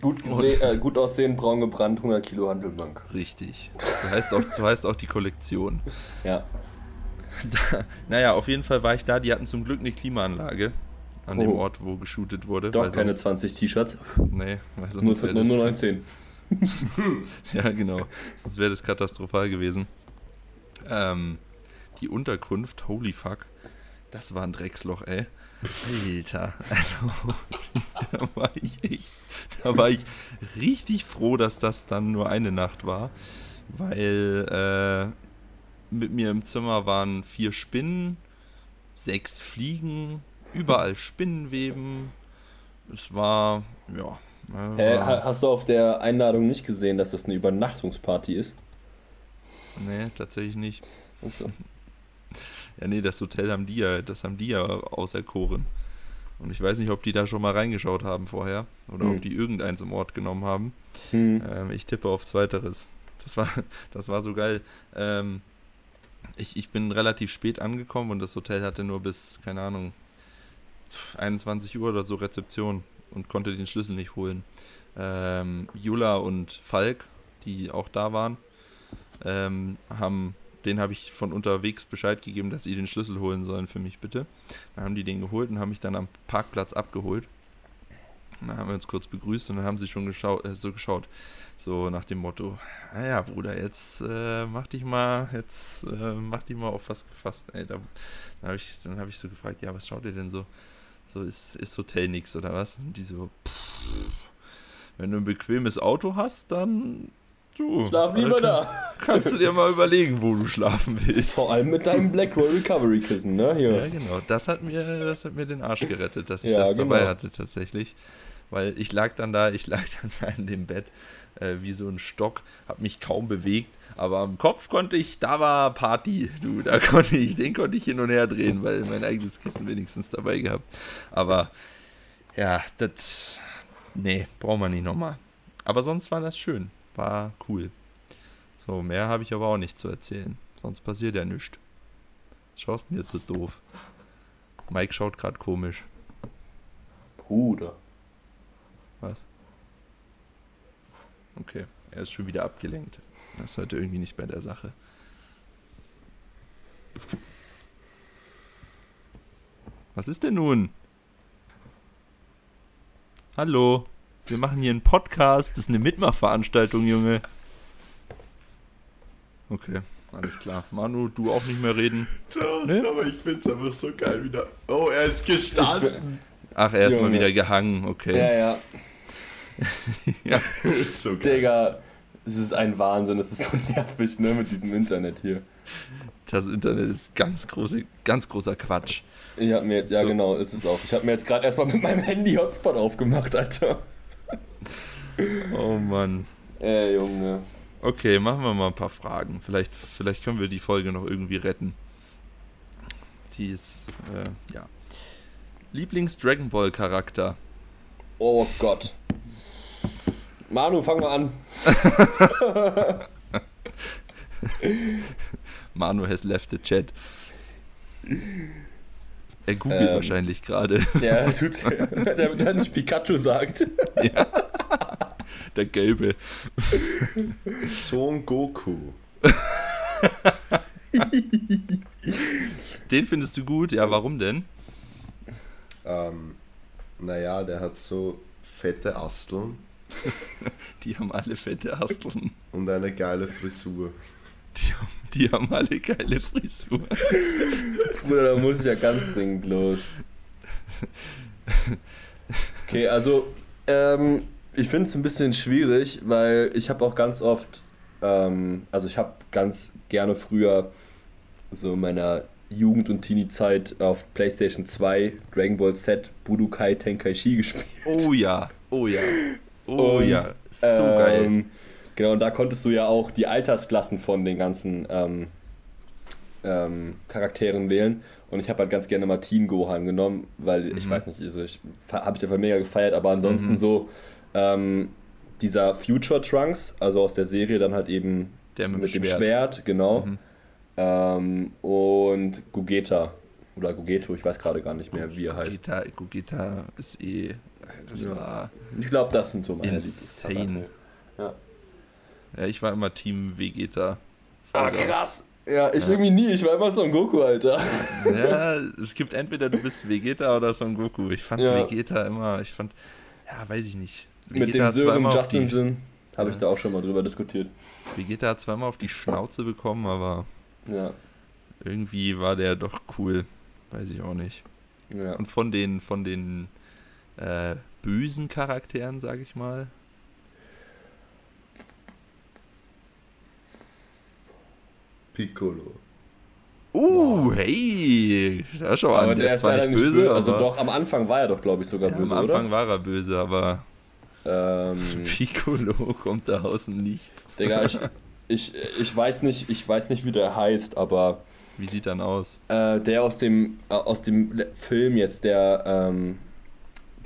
gut, äh, gut aussehen, braun gebrannt, 100 Kilo Handelbank. richtig. So heißt auch, so heißt auch die Kollektion. Ja. Da, naja, auf jeden Fall war ich da. Die hatten zum Glück eine Klimaanlage an dem Oh. Ort, wo geshootet wurde. Doch keine sonst- 20 T-Shirts, Nee, weil sonst nur, nur, das, nur 19. (laughs) Ja, genau. Sonst wäre das katastrophal gewesen. Ähm, die Unterkunft, holy fuck, das war ein Drecksloch, ey. Alter, also (laughs) da war ich echt, da war ich richtig froh, dass das dann nur eine Nacht war, weil äh, mit mir im Zimmer waren vier Spinnen, sechs Fliegen, überall Spinnenweben. Es war, ja. äh, hast du auf der Einladung nicht gesehen, dass das eine Übernachtungsparty ist? Nee, tatsächlich nicht. Also, (laughs) Ja, nee, das Hotel haben die ja, das haben die ja auserkoren. Und ich weiß nicht, ob die da schon mal reingeschaut haben vorher oder Hm. ob die irgendeins im Ort genommen haben. hm. Ähm, ich tippe auf Zweiteres. Das war, (laughs) das war so geil. Ähm, ich, ich bin relativ spät angekommen und das Hotel hatte nur bis, keine Ahnung, 21 Uhr oder so Rezeption und konnte den Schlüssel nicht holen. Ähm, Jula und Falk, die auch da waren, ähm, haben, den habe ich von unterwegs Bescheid gegeben, dass sie den Schlüssel holen sollen für mich bitte. Dann haben die den geholt und haben mich dann am Parkplatz abgeholt. Dann haben wir uns kurz begrüßt und dann haben sie schon geschaut, äh, so geschaut. So nach dem Motto, naja, Bruder, jetzt äh, mach dich mal, jetzt äh, mach dich mal auf was gefasst. Ey, da, dann habe ich, hab ich so gefragt, ja, was schaut ihr denn so? So, ist, ist Hotel nix oder was? Und die so, pff, wenn du ein bequemes Auto hast, dann du. Schlaf lieber äh, da. Kannst du dir mal überlegen, wo du schlafen willst. Vor allem mit deinem Black Roll Recovery Kissen, ne? Ja, Hier. genau. Das hat mir, das hat mir den Arsch gerettet, dass ich Ja, das dabei genau. hatte tatsächlich. Weil ich lag dann da, ich (laughs) lag dann da in dem Bett äh, wie so ein Stock, hab mich kaum bewegt, aber am Kopf konnte ich, da war Party, du, da (laughs) konnte ich, den konnte ich hin und her drehen, weil mein eigenes Kissen wenigstens dabei gehabt. Aber ja, das, nee, braucht man nicht nochmal. Aber sonst war das schön, war cool. So, mehr habe ich aber auch nicht zu erzählen, sonst passiert ja nichts. Schaust jetzt so doof? Mike schaut gerade komisch. Bruder. Was? Okay, er ist schon wieder abgelenkt. Das ist heute irgendwie nicht bei der Sache. Was ist denn nun? Hallo, wir machen hier einen Podcast. Das ist eine Mitmachveranstaltung, Junge. Okay, alles klar. Manu, du auch nicht mehr reden. Doch, Ne? aber ich finde es einfach so geil wieder. Oh, er ist gestanden. Ach, er ist mal Junge. wieder gehangen, okay. Ja, ja. (laughs) Ja. so geil. Digga, es ist ein Wahnsinn, es ist so (laughs) nervig, ne, mit diesem Internet hier. Das Internet ist ganz, große, ganz großer Quatsch. Ich hab mir jetzt, ja So. genau, ist es auch. Ich habe mir jetzt gerade erstmal mit meinem Handy Hotspot aufgemacht, Alter. (laughs) Oh Mann. Ey, Junge. Okay, machen wir mal ein paar Fragen. Vielleicht, vielleicht können wir die Folge noch irgendwie retten. Die ist, äh, ja. Lieblings-Dragon Ball-Charakter. Oh Gott. Manu, fang mal an. (laughs) Manu has left the chat. Er googelt Ähm. wahrscheinlich gerade. Der (laughs) tut, der, der nicht Pikachu sagt. Der Gelbe. Son Goku. Den findest du gut? Ja, warum denn? Ähm, naja, der hat so fette Asteln (laughs) Die haben alle fette Asteln. und eine geile Frisur. Die haben, die haben alle geile Frisur. Bruder, da muss ich ja ganz dringend los. Okay, also, ähm, ich finde es ein bisschen schwierig, weil ich habe auch ganz oft, ähm, also ich habe ganz gerne früher so in meiner Jugend- und Teenie-Zeit auf PlayStation 2 Dragon Ball Z Budokai Tenkaichi gespielt. Oh ja, oh ja. Oh Und, ja, so geil. Genau, und da konntest du ja auch die Altersklassen von den ganzen ähm, ähm, Charakteren wählen. Und ich habe halt ganz gerne mal Teen Gohan genommen, weil ich Mhm. weiß nicht, also ich habe ich einfach mega gefeiert, aber ansonsten Mhm. so ähm, dieser Future Trunks, also aus der Serie dann halt eben Der mit, mit, dem dem Schwert. Schwert, genau. Mhm. Ähm, und Gogeta. Oder Gogeto, ich weiß gerade gar nicht mehr, wie er heißt. Gogeta, Gogeta ist eh. Das Ja. war. Ich glaube, das sind so meine Insane. Ja. Ja, ich war immer Team Vegeta. Ah, krass. Ja, ich Ja. irgendwie nie. Ich war immer Son Goku, Alter. Ja, es gibt entweder du bist Vegeta oder Son Goku. Ich fand Ja. Vegeta immer, ich fand, ja, weiß ich nicht. Mit dem auf Justin Jin habe ich da auch schon mal drüber diskutiert. Vegeta hat zweimal auf die Schnauze bekommen, aber Ja, irgendwie war der doch cool. Weiß ich auch nicht. ja. Und von den, von den äh, bösen Charakteren, sag ich mal. Piccolo. Uh, hey, da schau an, Aber der, der ist zwar leider nicht böse, Also aber doch, am Anfang war er doch, glaube ich, sogar ja, böse, am Anfang war er böse, aber oder? Ähm, (laughs) Piccolo kommt da aus dem Nichts. Digga, ich, (laughs) ich, ich weiß nicht, ich weiß nicht, wie der heißt, aber Wie sieht dann aus? äh, der aus dem, äh, aus dem Film jetzt, der, ähm,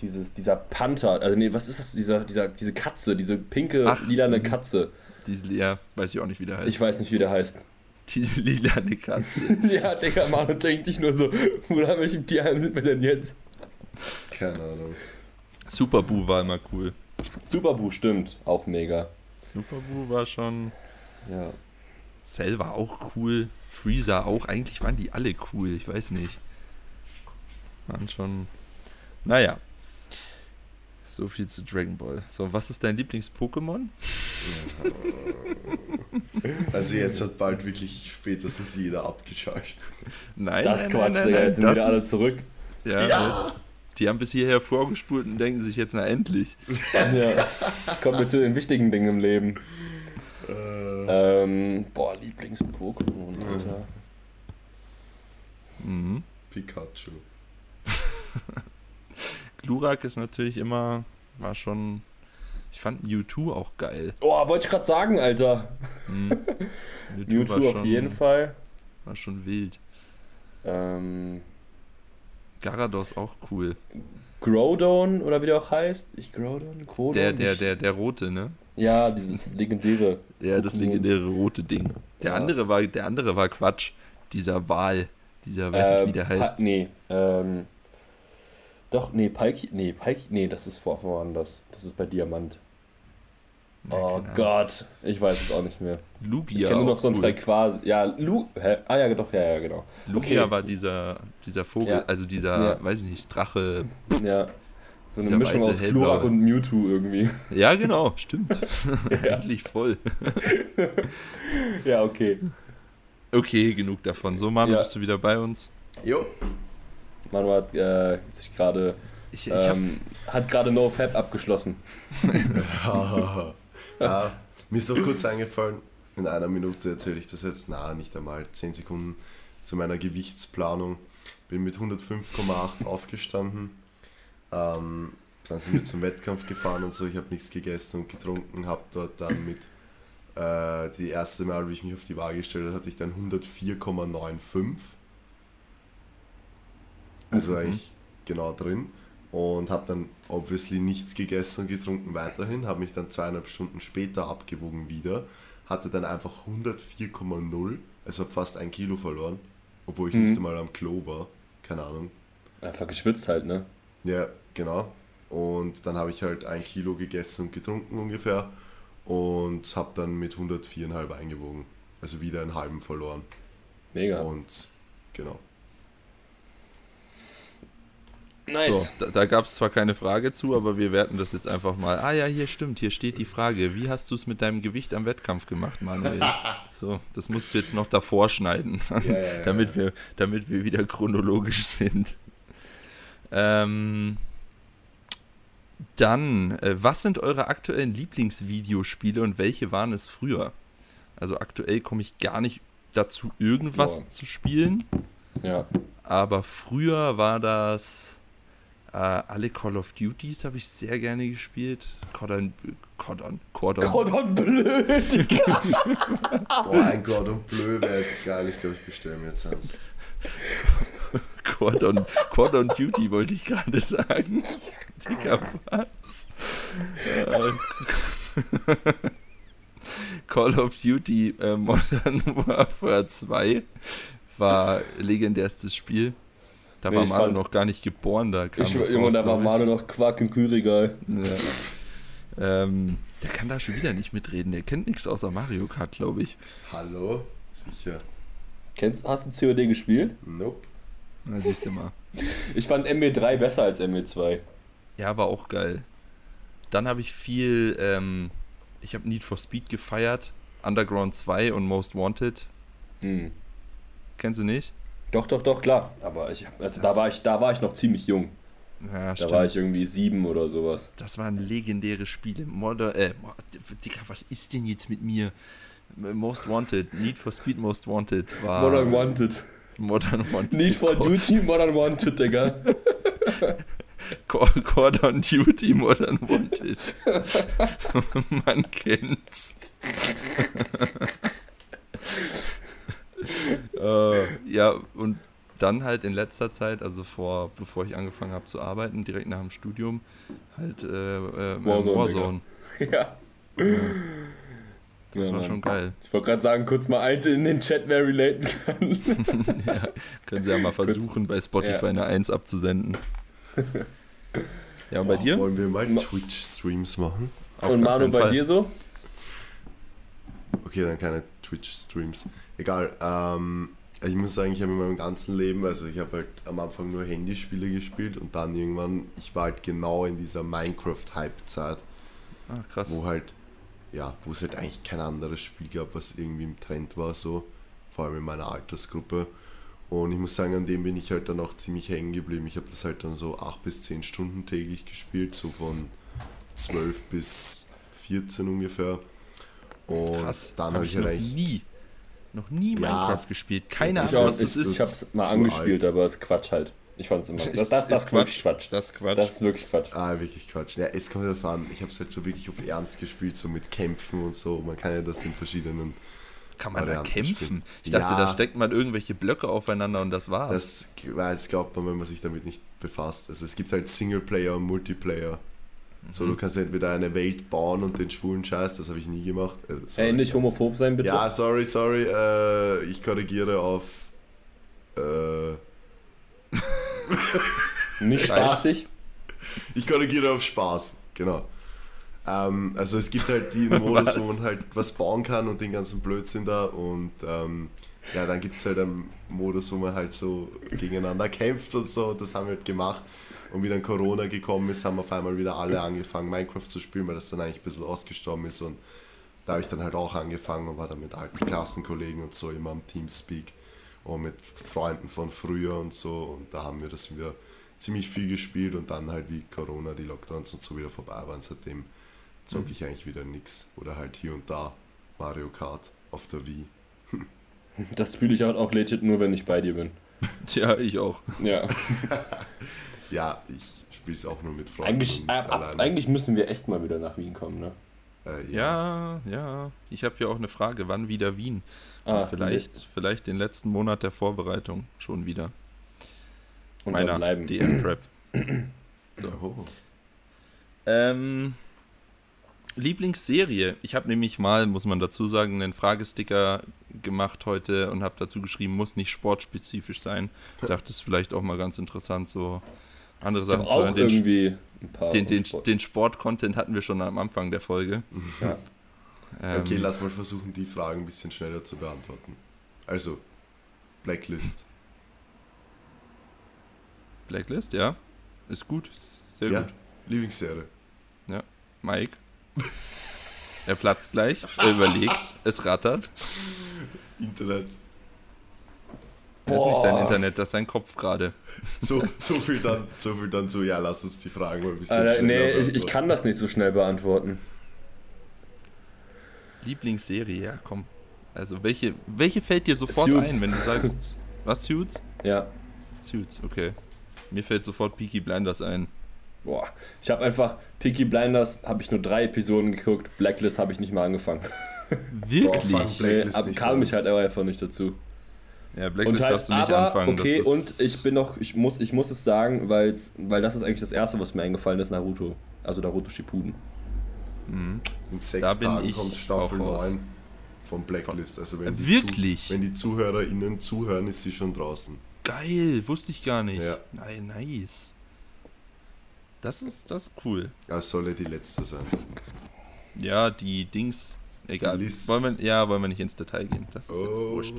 dieses, dieser Panther, also nee, was ist das, dieser, dieser, diese Katze, diese pinke, Ach, lilane mhm. Katze. Diese, ja, weiß ich auch nicht, wie der heißt. Ich weiß nicht, wie der heißt. Diese lilane (laughs) Katze. ja, Digga, Manu denkt sich nur so, oder welchem Tierheim sind wir denn jetzt? Keine Ahnung. Super Boo war immer cool. Superboo stimmt, auch mega. Super Boo war schon. Ja. Cell war auch cool. Freezer auch. Eigentlich waren die alle cool. Ich weiß nicht. Waren schon. Naja. So viel zu Dragon Ball. So, was ist dein Lieblings-Pokémon? (laughs) Also jetzt hat bald wirklich spätestens jeder abgeschaltet. (laughs) Nein, Das nein, Quatsch, nein, nein, jetzt sind das wieder alle zurück. Ja, Ja. Jetzt, die haben bis hierher vorgespult und denken sich jetzt, na endlich. (laughs) Ja. Jetzt kommen wir zu den wichtigen Dingen im Leben. Äh, Ähm, boah, Lieblings-Pokémon, Alter. Mhm. Pikachu. Glurak ist natürlich immer, war schon. Ich fand Mewtwo auch geil. Oh, wollte ich gerade sagen, Alter. Mhm. (laughs) Mewtwo auf jeden Fall. War schon wild. Ähm, Garados auch cool. Groudon, oder wie der auch heißt. Ich Groudon? Groudon? Der, der, der, der rote, ne? Ja, dieses (laughs) legendäre. Ja, das legendäre rote Ding. Der Ja. andere war, der andere war Quatsch. Dieser Wal. Dieser, weiß nicht, wie der heißt. Pa nee, ähm. Doch, nee, Palki. Nee, Palki. Nee, das ist vor- woanders. Das ist bei Diamant. Oh keine Gott, ich weiß es auch nicht mehr. Lugia. Ich kenne nur noch auch so ein cool. drei quasi. Ja, Lu. Hä? Ah ja, doch, ja, ja, genau. Lugia Okay. war dieser, dieser Vogel, Ja. also dieser, Ja. weiß ich nicht, Drache. Ja. So eine Mischung weiße aus. Glurak und Mewtwo irgendwie. Ja, genau, stimmt. (laughs) (laughs) Ja. Endlich voll. (laughs) Ja, okay. Okay, genug davon. So, Manu, Ja. bist du wieder bei uns? Jo. Manu hat äh, sich gerade. Ich, ich Ähm, hat gerade NoFap abgeschlossen. (laughs) ja, mir ist doch kurz eingefallen, in einer Minute erzähle ich das jetzt, na, nicht einmal, 10 Sekunden zu meiner Gewichtsplanung. Bin mit 105,8 aufgestanden. Ähm, dann sind wir zum Wettkampf gefahren und so. Ich habe nichts gegessen und getrunken, habe dort dann mit äh, die erste Mal, wie ich mich auf die Waage gestellt habe, hatte ich dann 104,95. Also Mhm. eigentlich genau drin. Und habe dann obviously nichts gegessen und getrunken weiterhin. Habe mich dann zweieinhalb Stunden später abgewogen wieder. Hatte dann einfach 104,0. Also habe fast ein Kilo verloren. Obwohl ich Mhm. nicht einmal am Klo war. Keine Ahnung. Einfach geschwitzt halt, ne? Ja, genau. Und dann habe ich halt ein Kilo gegessen und getrunken ungefähr. Und habe dann mit 104,5 eingewogen. Also wieder einen halben verloren. Mega. Und genau. Nice. so, da, da gab es zwar keine Frage zu, aber wir werten das jetzt einfach mal. Ah ja, hier stimmt, hier steht die Frage. Wie hast du es mit deinem Gewicht am Wettkampf gemacht, Manuel? (laughs) so, das musst du jetzt noch davor schneiden, Ja, ja, ja, damit. Wir, damit wir wieder chronologisch sind. Ähm, dann, äh, was sind eure aktuellen Lieblingsvideospiele und welche waren es früher? Also aktuell komme ich gar nicht dazu, irgendwas Boah. zu spielen. Ja. Aber früher war das äh, alle Call of Duties habe ich sehr gerne gespielt. Cordon, Cordon, Cordon. Cordon bleu, (laughs) Digga. Boah, ein Gordon Bleu wäre jetzt geil. Ich glaube, ich bestelle mir jetzt eins. Cordon, Cordon Duty wollte ich gerade sagen. Digga, was? Äh, Call of Duty äh, Modern Warfare 2 war legendärstes Spiel. Da Nee, war Manu fand- noch gar nicht geboren, da kam Ich, das Junge, raus, da war. Manu noch Quark im Kühlregal. Ja. (laughs) Ähm, der kann da schon wieder nicht mitreden. Der kennt nichts außer Mario Kart, glaube ich. Hallo? Sicher. Kennst, hast du COD gespielt? Nope. Na, siehst du mal. (laughs) Ich fand MB3 besser als MB2. Ja, war auch geil. Dann habe ich viel, ähm, ich habe Need for Speed gefeiert. Underground 2 und Most Wanted. Hm. Kennst du nicht? Doch, doch, doch, klar. Aber ich, also da war ich, da war ich noch ziemlich jung. Ja, Da war ich irgendwie sieben oder sowas. Das waren legendäre Spiele. Modern, äh, Digga, was ist denn jetzt mit mir? Most Wanted, Need for Speed Most Wanted war. Modern Wanted. Modern Wanted. Need for Duty, Modern Wanted, Digga. (laughs) Cor- Cordon Duty Modern Wanted. (laughs) Man kennt's. (laughs) äh, ja, und dann halt in letzter Zeit, also vor, bevor ich angefangen habe zu arbeiten, direkt nach dem Studium, halt äh, äh, Warzone, Warzone. (laughs) ja. Das Ja, war Mann. schon geil. Ich wollte gerade sagen, kurz mal eins in den Chat, wer relaten kann. (laughs) ja, können Sie ja mal versuchen, bei Spotify Ja. eine 1 abzusenden. (laughs) Ja, und bei Boah, dir? Wollen wir mal Ma- Twitch-Streams machen? Auf Und Manu, bei dir so? Okay, dann keine Twitch-Streams. Egal. Ähm, ich muss sagen, ich habe in meinem ganzen Leben, also ich habe halt am Anfang nur Handyspiele gespielt und dann irgendwann, ich war halt genau in dieser Minecraft-Hype-Zeit, Ah, krass. wo halt, ja, wo es halt eigentlich kein anderes Spiel gab, was irgendwie im Trend war, so, vor allem in meiner Altersgruppe. Und ich muss sagen, an dem bin ich halt dann auch ziemlich hängen geblieben. Ich habe das halt dann so 8 bis 10 Stunden täglich gespielt, so von 12 bis 14 ungefähr. Und Krass. dann Hab habe ich ich noch nie, noch nie Ja. Minecraft gespielt. Keine Ahnung, was das ich, ist. ich hab's mal zu angespielt, alt. aber es ist Quatsch halt. Ich fand's immer. Das, Ist- das, das ist wirklich Quatsch. Das ist Quatsch. Das ist wirklich Quatsch. Ah, wirklich Quatsch. Ja, es kommt halt an. Ich habe es halt so wirklich auf Ernst gespielt, so mit Kämpfen und so. Man kann ja das in verschiedenen. Kann man da Varianten kämpfen? spielen. Ich dachte, Ja. da steckt man irgendwelche Blöcke aufeinander und das war's. Das weiß, glaubt man, wenn man sich damit nicht befasst. Also es gibt halt Singleplayer und Multiplayer. So, du kannst entweder eine Welt bauen und den schwulen Scheiß, das habe ich nie gemacht. Äh, sorry. Ey, nicht homophob sein, bitte. Ja, sorry, sorry. Äh, ich korrigiere auf. Äh, (laughs) Nicht spaßig. Ich korrigiere auf Spaß, genau. Ähm, also es gibt halt den (laughs) Modus, wo man halt was bauen kann und den ganzen Blödsinn da und ähm, ja, dann gibt es halt einen Modus, wo man halt so gegeneinander kämpft und so. Das haben wir halt gemacht. Und wie dann Corona gekommen ist, haben auf einmal wieder alle angefangen, Minecraft zu spielen, weil das dann eigentlich ein bisschen ausgestorben ist. Und da habe ich dann halt auch angefangen und war dann mit alten Klassenkollegen und so immer am Teamspeak und mit Freunden von früher und so. Und da haben wir das wieder ziemlich viel gespielt und dann halt wie Corona, die Lockdowns und so wieder vorbei waren. Seitdem zocke ich eigentlich wieder nichts. Oder halt hier und da Mario Kart auf der Wii. Das spiele ich halt auch legit nur, wenn ich bei dir bin. (laughs) Ja, ich auch. Ja. (laughs) Ja, ich spiele es auch nur mit Freunden. Eigentlich, äh, ab, eigentlich müssen wir echt mal wieder nach Wien kommen, ne? Äh, Ja, ja. Ich habe hier auch eine Frage, wann wieder Wien? Ah, vielleicht, vielleicht den letzten Monat der Vorbereitung schon wieder. Und Meiner dann bleiben. DM-Prep. (clears throat) So. Oh. Ähm, Lieblingsserie. Ich habe nämlich mal, muss man dazu sagen, einen Fragesticker gemacht heute und habe dazu geschrieben, muss nicht sportspezifisch sein. Ich (laughs) dachte, es ist vielleicht auch mal ganz interessant, so andere Sachen zu hören. auch Den, irgendwie ein paar. den, den, Sport. den Sport-Content hatten wir schon am Anfang der Folge. (laughs) ja. Ähm, Okay, lass mal versuchen, die Fragen ein bisschen schneller zu beantworten. Also, Blacklist. Blacklist, ja. Ist gut, ist sehr ja, gut. Lieblingsserie. Mike. Er platzt gleich, er überlegt, es rattert. Internet. Das ist nicht sein Boah. Internet, das ist sein Kopf gerade. So, so, viel dann, so viel dann so, ja, lass uns die Fragen mal ein bisschen Alter, schneller nee, ich, ich kann das nicht so schnell beantworten. Lieblingsserie, ja komm. Also welche, welche fällt dir sofort Suits. ein, wenn du sagst, was Suits? Ja. Suits, okay. Mir fällt sofort Peaky Blinders ein. Boah. Ich habe einfach Peaky Blinders, habe ich nur drei Episoden geguckt. Blacklist habe ich nicht mal angefangen. Wirklich? fang Nee, Blacklist ab, kam an. ich halt einfach nicht dazu. Ja, Und Blacklist halt, darfst du nicht aber, anfangen. okay, das und ich bin noch, ich muss, ich muss es sagen, weil das ist eigentlich das erste, was mir eingefallen ist, Naruto. Also Naruto Shippuden. Mhm. In sechs Da bin Tagen ich kommt Staffel auch raus. 9 von Blacklist. Also wenn die, Wirklich? Zu, wenn die ZuhörerInnen zuhören, ist sie schon draußen. Geil, wusste ich gar nicht. Ja. Nein, nice. Das ist, das ist cool. Ja, es soll ja die letzte sein. Ja, die Dings, egal. Die. Wollen wir, ja, wollen wir nicht ins Detail gehen. Das ist jetzt Oh, wurscht.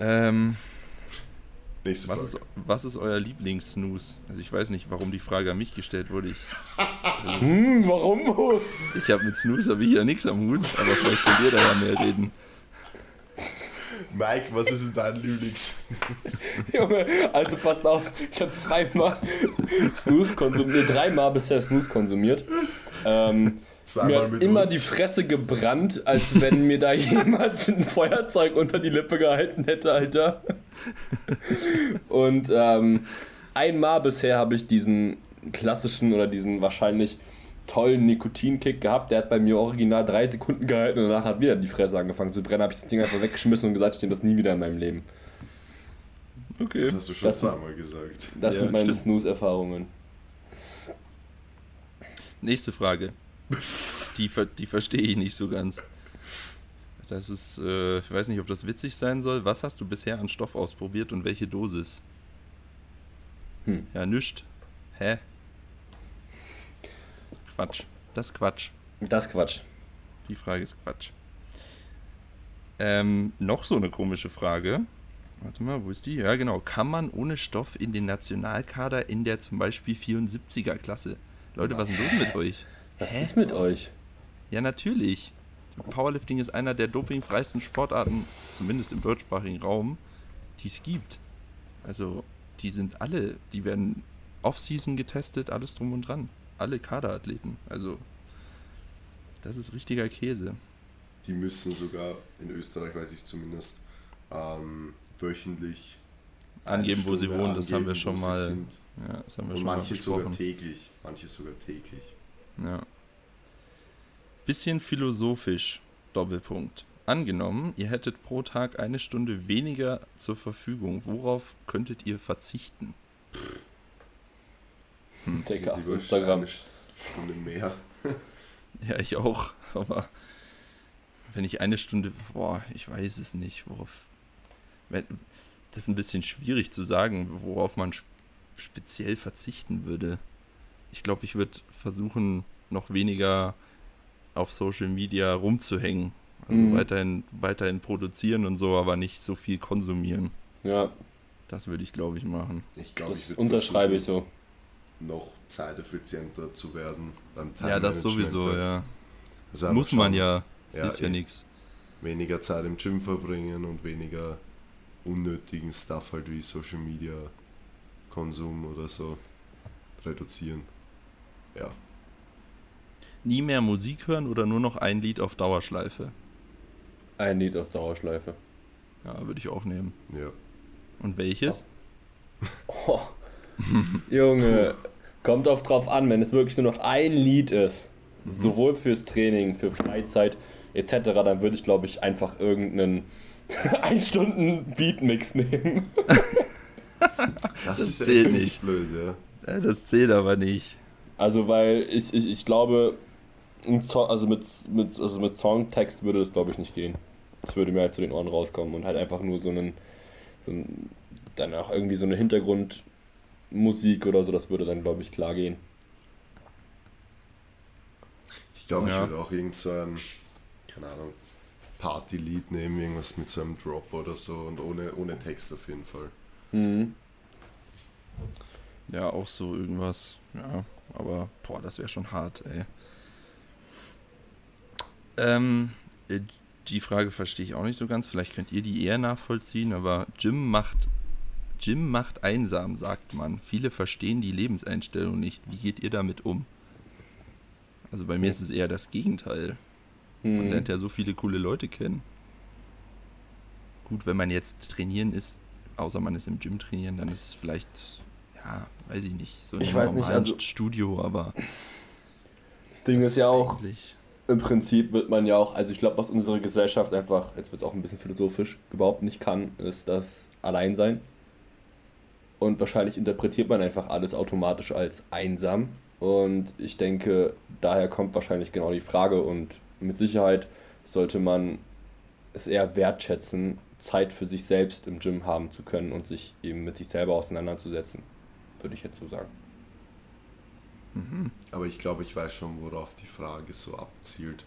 Ähm, Nächste was, Frage. ist, was ist euer Lieblings-Snooze? Also ich weiß nicht, warum die Frage an mich gestellt wurde. Ich, (laughs) Hm, warum? ich habe mit Snooze hab ich ja nichts am Hut, aber vielleicht könnt ihr da ja mehr reden. Mike, was ist denn dein Lieblings? (laughs) Junge, also passt auf, ich habe zweimal Snooze konsumiert, dreimal bisher Snooze konsumiert. Ähm, Zweimal hat mit immer uns. die Fresse gebrannt, als wenn mir da (laughs) jemand ein Feuerzeug unter die Lippe gehalten hätte, Alter. Und ähm, einmal bisher habe ich diesen klassischen oder diesen wahrscheinlich tollen Nikotinkick gehabt. Der hat bei mir original drei Sekunden gehalten und danach hat wieder die Fresse angefangen zu brennen. Habe ich das Ding einfach weggeschmissen und gesagt, ich nehme das nie wieder in meinem Leben. Okay. Das hast du schon Das sind- zweimal gesagt. Das Ja, sind meine. Snooze-Erfahrungen. Nächste Frage. Die, die verstehe ich nicht so ganz. Das ist, äh, ich weiß nicht, ob das witzig sein soll. Was hast du bisher an Stoff ausprobiert und welche Dosis? Hm. Ja, nischt. Hä? Quatsch. Das ist Quatsch. Das ist Quatsch. Die Frage ist Quatsch. Ähm, noch so eine komische Frage. Warte mal, wo ist die? Ja, genau. Kann man ohne Stoff in den Nationalkader in der zum Beispiel 74er-Klasse? Leute, was ist denn los mit (laughs) euch? Was Hä? ist mit euch? Ja, natürlich. Powerlifting ist einer der dopingfreisten Sportarten, zumindest im deutschsprachigen Raum, die es gibt. Also, die sind alle, die werden Off-Season getestet, alles drum und dran. Alle Kaderathleten. Also, das ist richtiger Käse. Die müssen sogar, in Österreich weiß ich zumindest, ähm, wöchentlich Angeben, wo sie wohnen, das haben wir angeben, schon mal. Ja, das haben wir Und schon mal manche sogar besprochen. täglich. Manche sogar täglich. Ja. Bisschen philosophisch, Doppelpunkt. Angenommen, ihr hättet pro Tag eine Stunde weniger zur Verfügung. Worauf könntet ihr verzichten? Digga, auf Instagram. eine Stunde mehr. (laughs) Ja, ich auch. Aber wenn ich eine Stunde, boah, ich weiß es nicht, worauf. Wenn, das ist ein bisschen schwierig zu sagen, worauf man sp- speziell verzichten würde. Ich glaube, ich würde versuchen, noch weniger auf Social Media rumzuhängen. Also Mhm. weiterhin, weiterhin produzieren und so, aber nicht so viel konsumieren. Ja, Das würde ich, glaube ich, machen. Ich glaube, ich das würde unterschreibe ich so. noch zeiteffizienter zu werden beim Ja, das sowieso, ja. Also Muss man ja. Das Ja, hilft ja eh. nichts. Weniger Zeit im Gym verbringen und weniger unnötigen Stuff halt wie Social Media Konsum oder so reduzieren. Ja. Nie mehr Musik hören oder nur noch ein Lied auf Dauerschleife? Ein Lied auf Dauerschleife. Ja, würde ich auch nehmen. Ja. Und welches? Oh. (laughs) Junge, kommt oft drauf an, wenn es wirklich nur noch ein Lied ist, sowohl fürs Training, für Freizeit etc., dann würde ich glaube ich einfach irgendeinen (laughs) 1 Stunden Beatmix nehmen. (laughs) Das, Das zählt nicht. blöd, ja. Ja, das zählt aber nicht. Also weil ich, ich, ich glaube, Song, also mit, mit, also mit Songtext würde das glaube ich nicht gehen. Das würde mir halt zu den Ohren rauskommen und halt einfach nur so einen, so ein, dann auch irgendwie so eine Hintergrundmusik oder so, das würde dann glaube ich klar gehen. Ich glaube, Ja. ich würde auch irgend so ein, keine Ahnung, Party-Lied nehmen, irgendwas mit so einem Drop oder so und ohne, ohne Text auf jeden Fall. Mhm. Ja, auch so irgendwas. Ja, aber boah, das wäre schon hart, ey. Ähm, äh, die Frage verstehe ich auch nicht so ganz. Vielleicht könnt ihr die eher nachvollziehen, aber Jim macht Jim macht einsam, sagt man. Viele verstehen die Lebenseinstellung nicht. Wie geht ihr damit um? Also bei mir ist es eher das Gegenteil. Man Mhm. lernt ja so viele coole Leute kennen. Gut, wenn man jetzt trainieren ist, außer man ist im Gym trainieren, dann ist es vielleicht, ja, weiß ich nicht, so Ich weiß nicht, also- Studio, aber Das Ding ist ja auch, im Prinzip wird man ja auch, also ich glaube, was unsere Gesellschaft einfach, jetzt wird es auch ein bisschen philosophisch, überhaupt nicht kann, ist das Alleinsein. Und wahrscheinlich interpretiert man einfach alles automatisch als einsam. Und ich denke, daher kommt wahrscheinlich genau die Frage. Und mit Sicherheit sollte man es eher wertschätzen, Zeit für sich selbst im Gym haben zu können und sich eben mit sich selber auseinanderzusetzen. Würde ich jetzt so sagen. Mhm. Aber ich glaube, ich weiß schon, worauf die Frage so abzielt.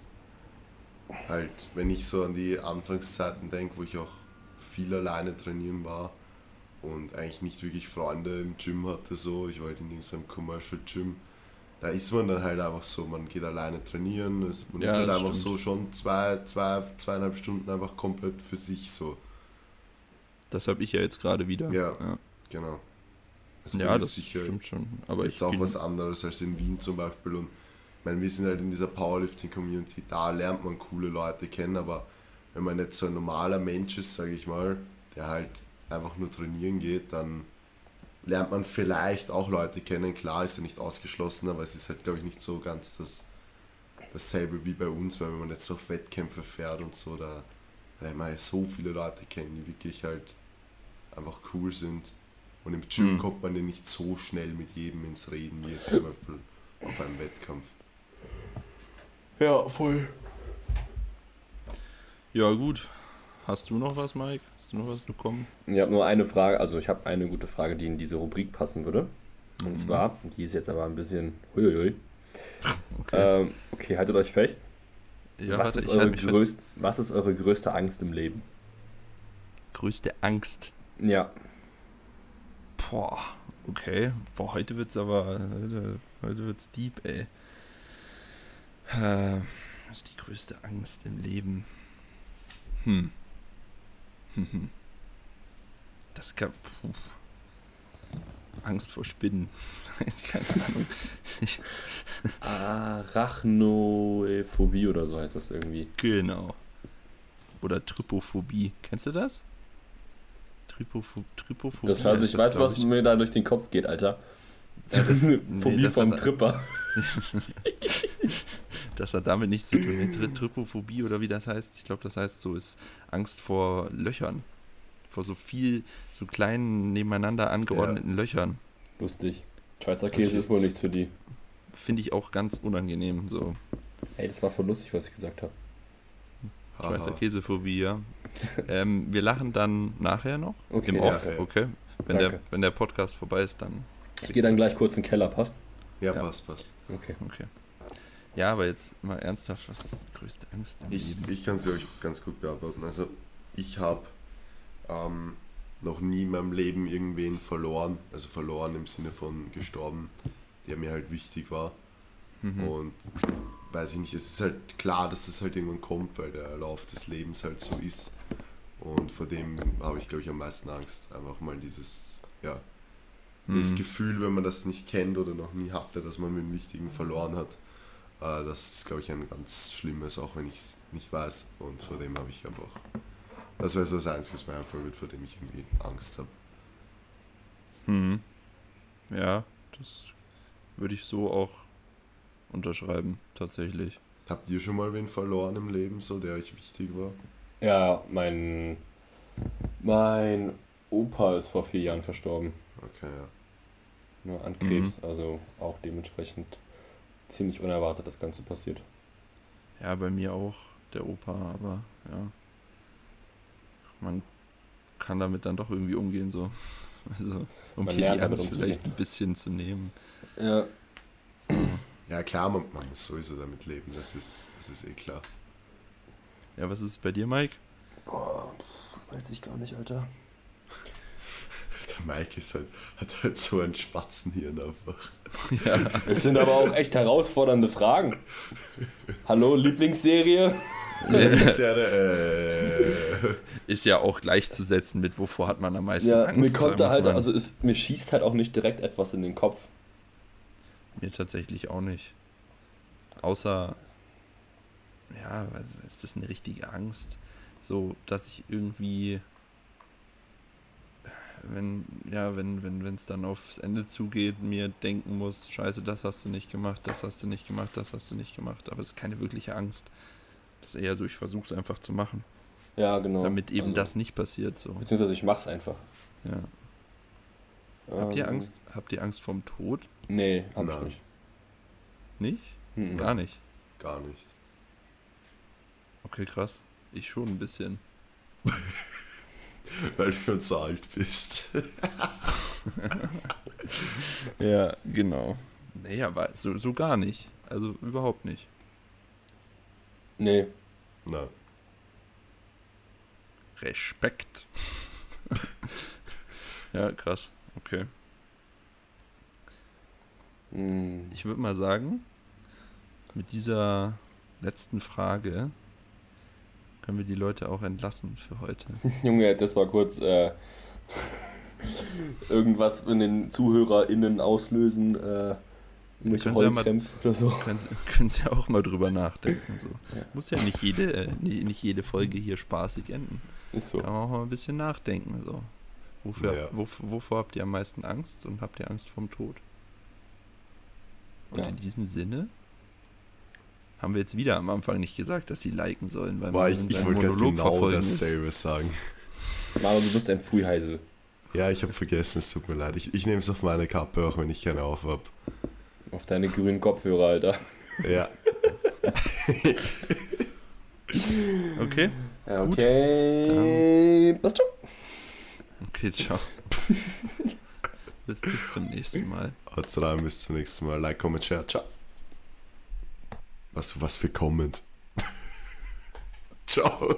Halt, wenn ich so an die Anfangszeiten denke, wo ich auch viel alleine trainieren war und eigentlich nicht wirklich Freunde im Gym hatte, so, ich war halt in irgendeinem Commercial Gym, da ist man dann halt einfach so, man geht alleine trainieren, es- man Ja, ist halt einfach stimmt. so schon zwei, zwei, zweieinhalb Stunden einfach komplett für sich so. Das habe ich ja jetzt gerade wieder. Ja. ja. Genau. Also Ja, das stimmt schon. Aber jetzt auch was anderes als in Wien zum Beispiel. Und ich meine, wir sind halt in dieser Powerlifting-Community, da lernt man coole Leute kennen, aber wenn man jetzt so ein normaler Mensch ist, sage ich mal, der halt einfach nur trainieren geht, dann lernt man vielleicht auch Leute kennen. Klar ist ja nicht ausgeschlossen, aber es ist halt, glaube ich, nicht so ganz das, dasselbe wie bei uns, weil wenn man jetzt so auf Wettkämpfe fährt und so, da lernt man so viele Leute kennen, die wirklich halt einfach cool sind. Und im Gym Mhm. kommt man ja nicht so schnell mit jedem ins Reden, wie jetzt zum Beispiel auf einem Wettkampf. Ja, voll. Ja, gut. Hast du noch was, Mike? Hast du noch was bekommen? Ich habe nur eine Frage, also ich habe eine gute Frage, die in diese Rubrik passen würde. Und Mhm. zwar, die ist jetzt aber ein bisschen. Huiuiui. Okay. Ähm, okay, haltet euch fest. ja, was, warte, ist eure fest. größt, was ist eure größte Angst im Leben? Größte Angst. Ja. Boah, okay. Boah, heute wird's aber. Heute, heute wird's deep, ey. Äh, was ist die größte Angst im Leben? Hm. Hm, (laughs) hm. Das kann. Puh. Angst vor Spinnen. (laughs) Keine Ahnung. Ich, (laughs) Arachnophobie oder so heißt das irgendwie. genau. Oder Trypophobie. Kennst du das? Trypopho Trypophobie. Das heißt, ich weiß, glaub was mir da durch den Kopf geht, Alter. Ja, das- (laughs) nee, Phobie das vom Tripper. (laughs) Das hat damit nichts zu tun. Tri Trypophobie oder wie das heißt, ich glaube, das heißt so, ist Angst vor Löchern. Vor so viel, so kleinen, nebeneinander angeordneten Löchern. Lustig. Schweizer Käse ist wohl nichts für die. Finde ich auch ganz unangenehm. So, Ey, das war voll lustig, was ich gesagt habe. Schweizer. Käsephobie, ja. Ähm, wir lachen dann nachher noch. Okay, Im ja, Off, ja. okay? Wenn der, wenn der Podcast vorbei ist, dann. Ich gehe dann gleich kurz in den Keller, passt? Ja, Ja. passt, passt. Okay. Okay. Ja, aber jetzt mal ernsthaft, was ist die größte Angst im Ich, Leben? ich kann sie euch ganz gut beantworten. Also ich habe ähm, noch nie in meinem Leben irgendwen verloren, also verloren im Sinne von gestorben, der mir halt wichtig war. Mhm. Und weiß ich nicht, es ist halt klar, dass das halt irgendwann kommt, weil der Lauf des Lebens halt so ist. Und vor dem habe ich, glaube ich, am meisten Angst. Einfach mal dieses, ja, Mhm. Gefühl, wenn man das nicht kennt oder noch nie hatte, dass man mit dem Wichtigen verloren hat. Äh, das ist, glaube ich, ein ganz schlimmes, auch wenn ich es nicht weiß. Und vor dem habe ich einfach, das wäre so das Einzige, was mir einfallen wird, vor dem ich irgendwie Angst habe. Mhm. Ja, das würde ich so auch unterschreiben, tatsächlich. Habt ihr schon mal wen verloren im Leben, so der euch wichtig war? Ja, mein, mein Opa ist vor vier Jahren verstorben. Okay, ja. Ne, an Krebs, also auch dementsprechend ziemlich unerwartet das Ganze passiert. Ja, bei mir auch der Opa, aber ja. Man kann damit dann doch irgendwie umgehen, so. (laughs) Also, um Man hier die Angst vielleicht ein bisschen zu nehmen. Ja. Ja, klar, man, man muss sowieso damit leben, das ist, das ist eh klar. Ja, was ist bei dir, Mike? Boah, weiß ich gar nicht, Alter. Der Mike ist halt, hat halt so ein Spatzenhirn einfach. Ja, Das sind aber auch echt herausfordernde Fragen. Hallo, Lieblingsserie? ist ja äh, ist ja auch gleichzusetzen mit, wovor hat man am meisten Ja, Angst. mir kommt da halt, man- also es, mir schießt halt auch nicht direkt etwas in den Kopf. Mir tatsächlich auch nicht. Außer, ja, also ist das eine richtige Angst? So, dass ich irgendwie, wenn, ja, wenn, wenn, wenn es dann aufs Ende zugeht, mir denken muss, scheiße, das hast du nicht gemacht, das hast du nicht gemacht, das hast du nicht gemacht. Aber es ist keine wirkliche Angst. Das ist eher so, ich versuche es einfach zu machen, Ja, genau. damit eben Also, das nicht passiert. So. Beziehungsweise ich mach's einfach. Ja. Habt ihr Ähm, Angst? Habt ihr Angst vorm Tod? Nee, hab Nein. ich nicht. Nicht? Mhm. Gar nicht. gar nicht. Okay, krass. Ich schon ein bisschen. (laughs) Weil du schon so alt bist. (laughs) Ja, genau. Nee, aber so, so gar nicht. Also überhaupt nicht. Nee. Na, Respekt. (laughs) ja, krass. Okay. Mhm. Ich würde mal sagen, mit dieser letzten Frage können wir die Leute auch entlassen für heute. (laughs) Junge, jetzt erst mal kurz äh, irgendwas in den ZuhörerInnen auslösen. Äh, können Sie ja mal- oder so. (laughs) können, Sie, können Sie auch mal drüber nachdenken. So. Ja. Muss ja nicht jede, äh, nicht jede Folge hier spaßig enden. Ist so. Kann man auch mal ein bisschen nachdenken. So. Wofür, Ja. wof- wovor habt ihr am meisten Angst und habt ihr Angst vorm Tod? Und Ja. in diesem Sinne haben wir jetzt wieder am Anfang nicht gesagt, dass sie liken sollen, weil Boah, man ich, ich wollte Monolog genau verfolgen ist. dasselbe sagen. Maro, du bist ein Fuiheisel. Ja, ich habe vergessen, es tut mir leid. Ich, ich nehme es auf meine Kappe, auch wenn ich keine auf habe. Auf deine grünen Kopfhörer, Alter. Ja, (laughs) Okay, Gut, okay. Passt schon. okay, ciao. bis, (laughs) bis zum nächsten Mal. haut's rein, bis zum nächsten Mal. Like, comment, share, ciao. Was, was für Comments. (laughs) Ciao.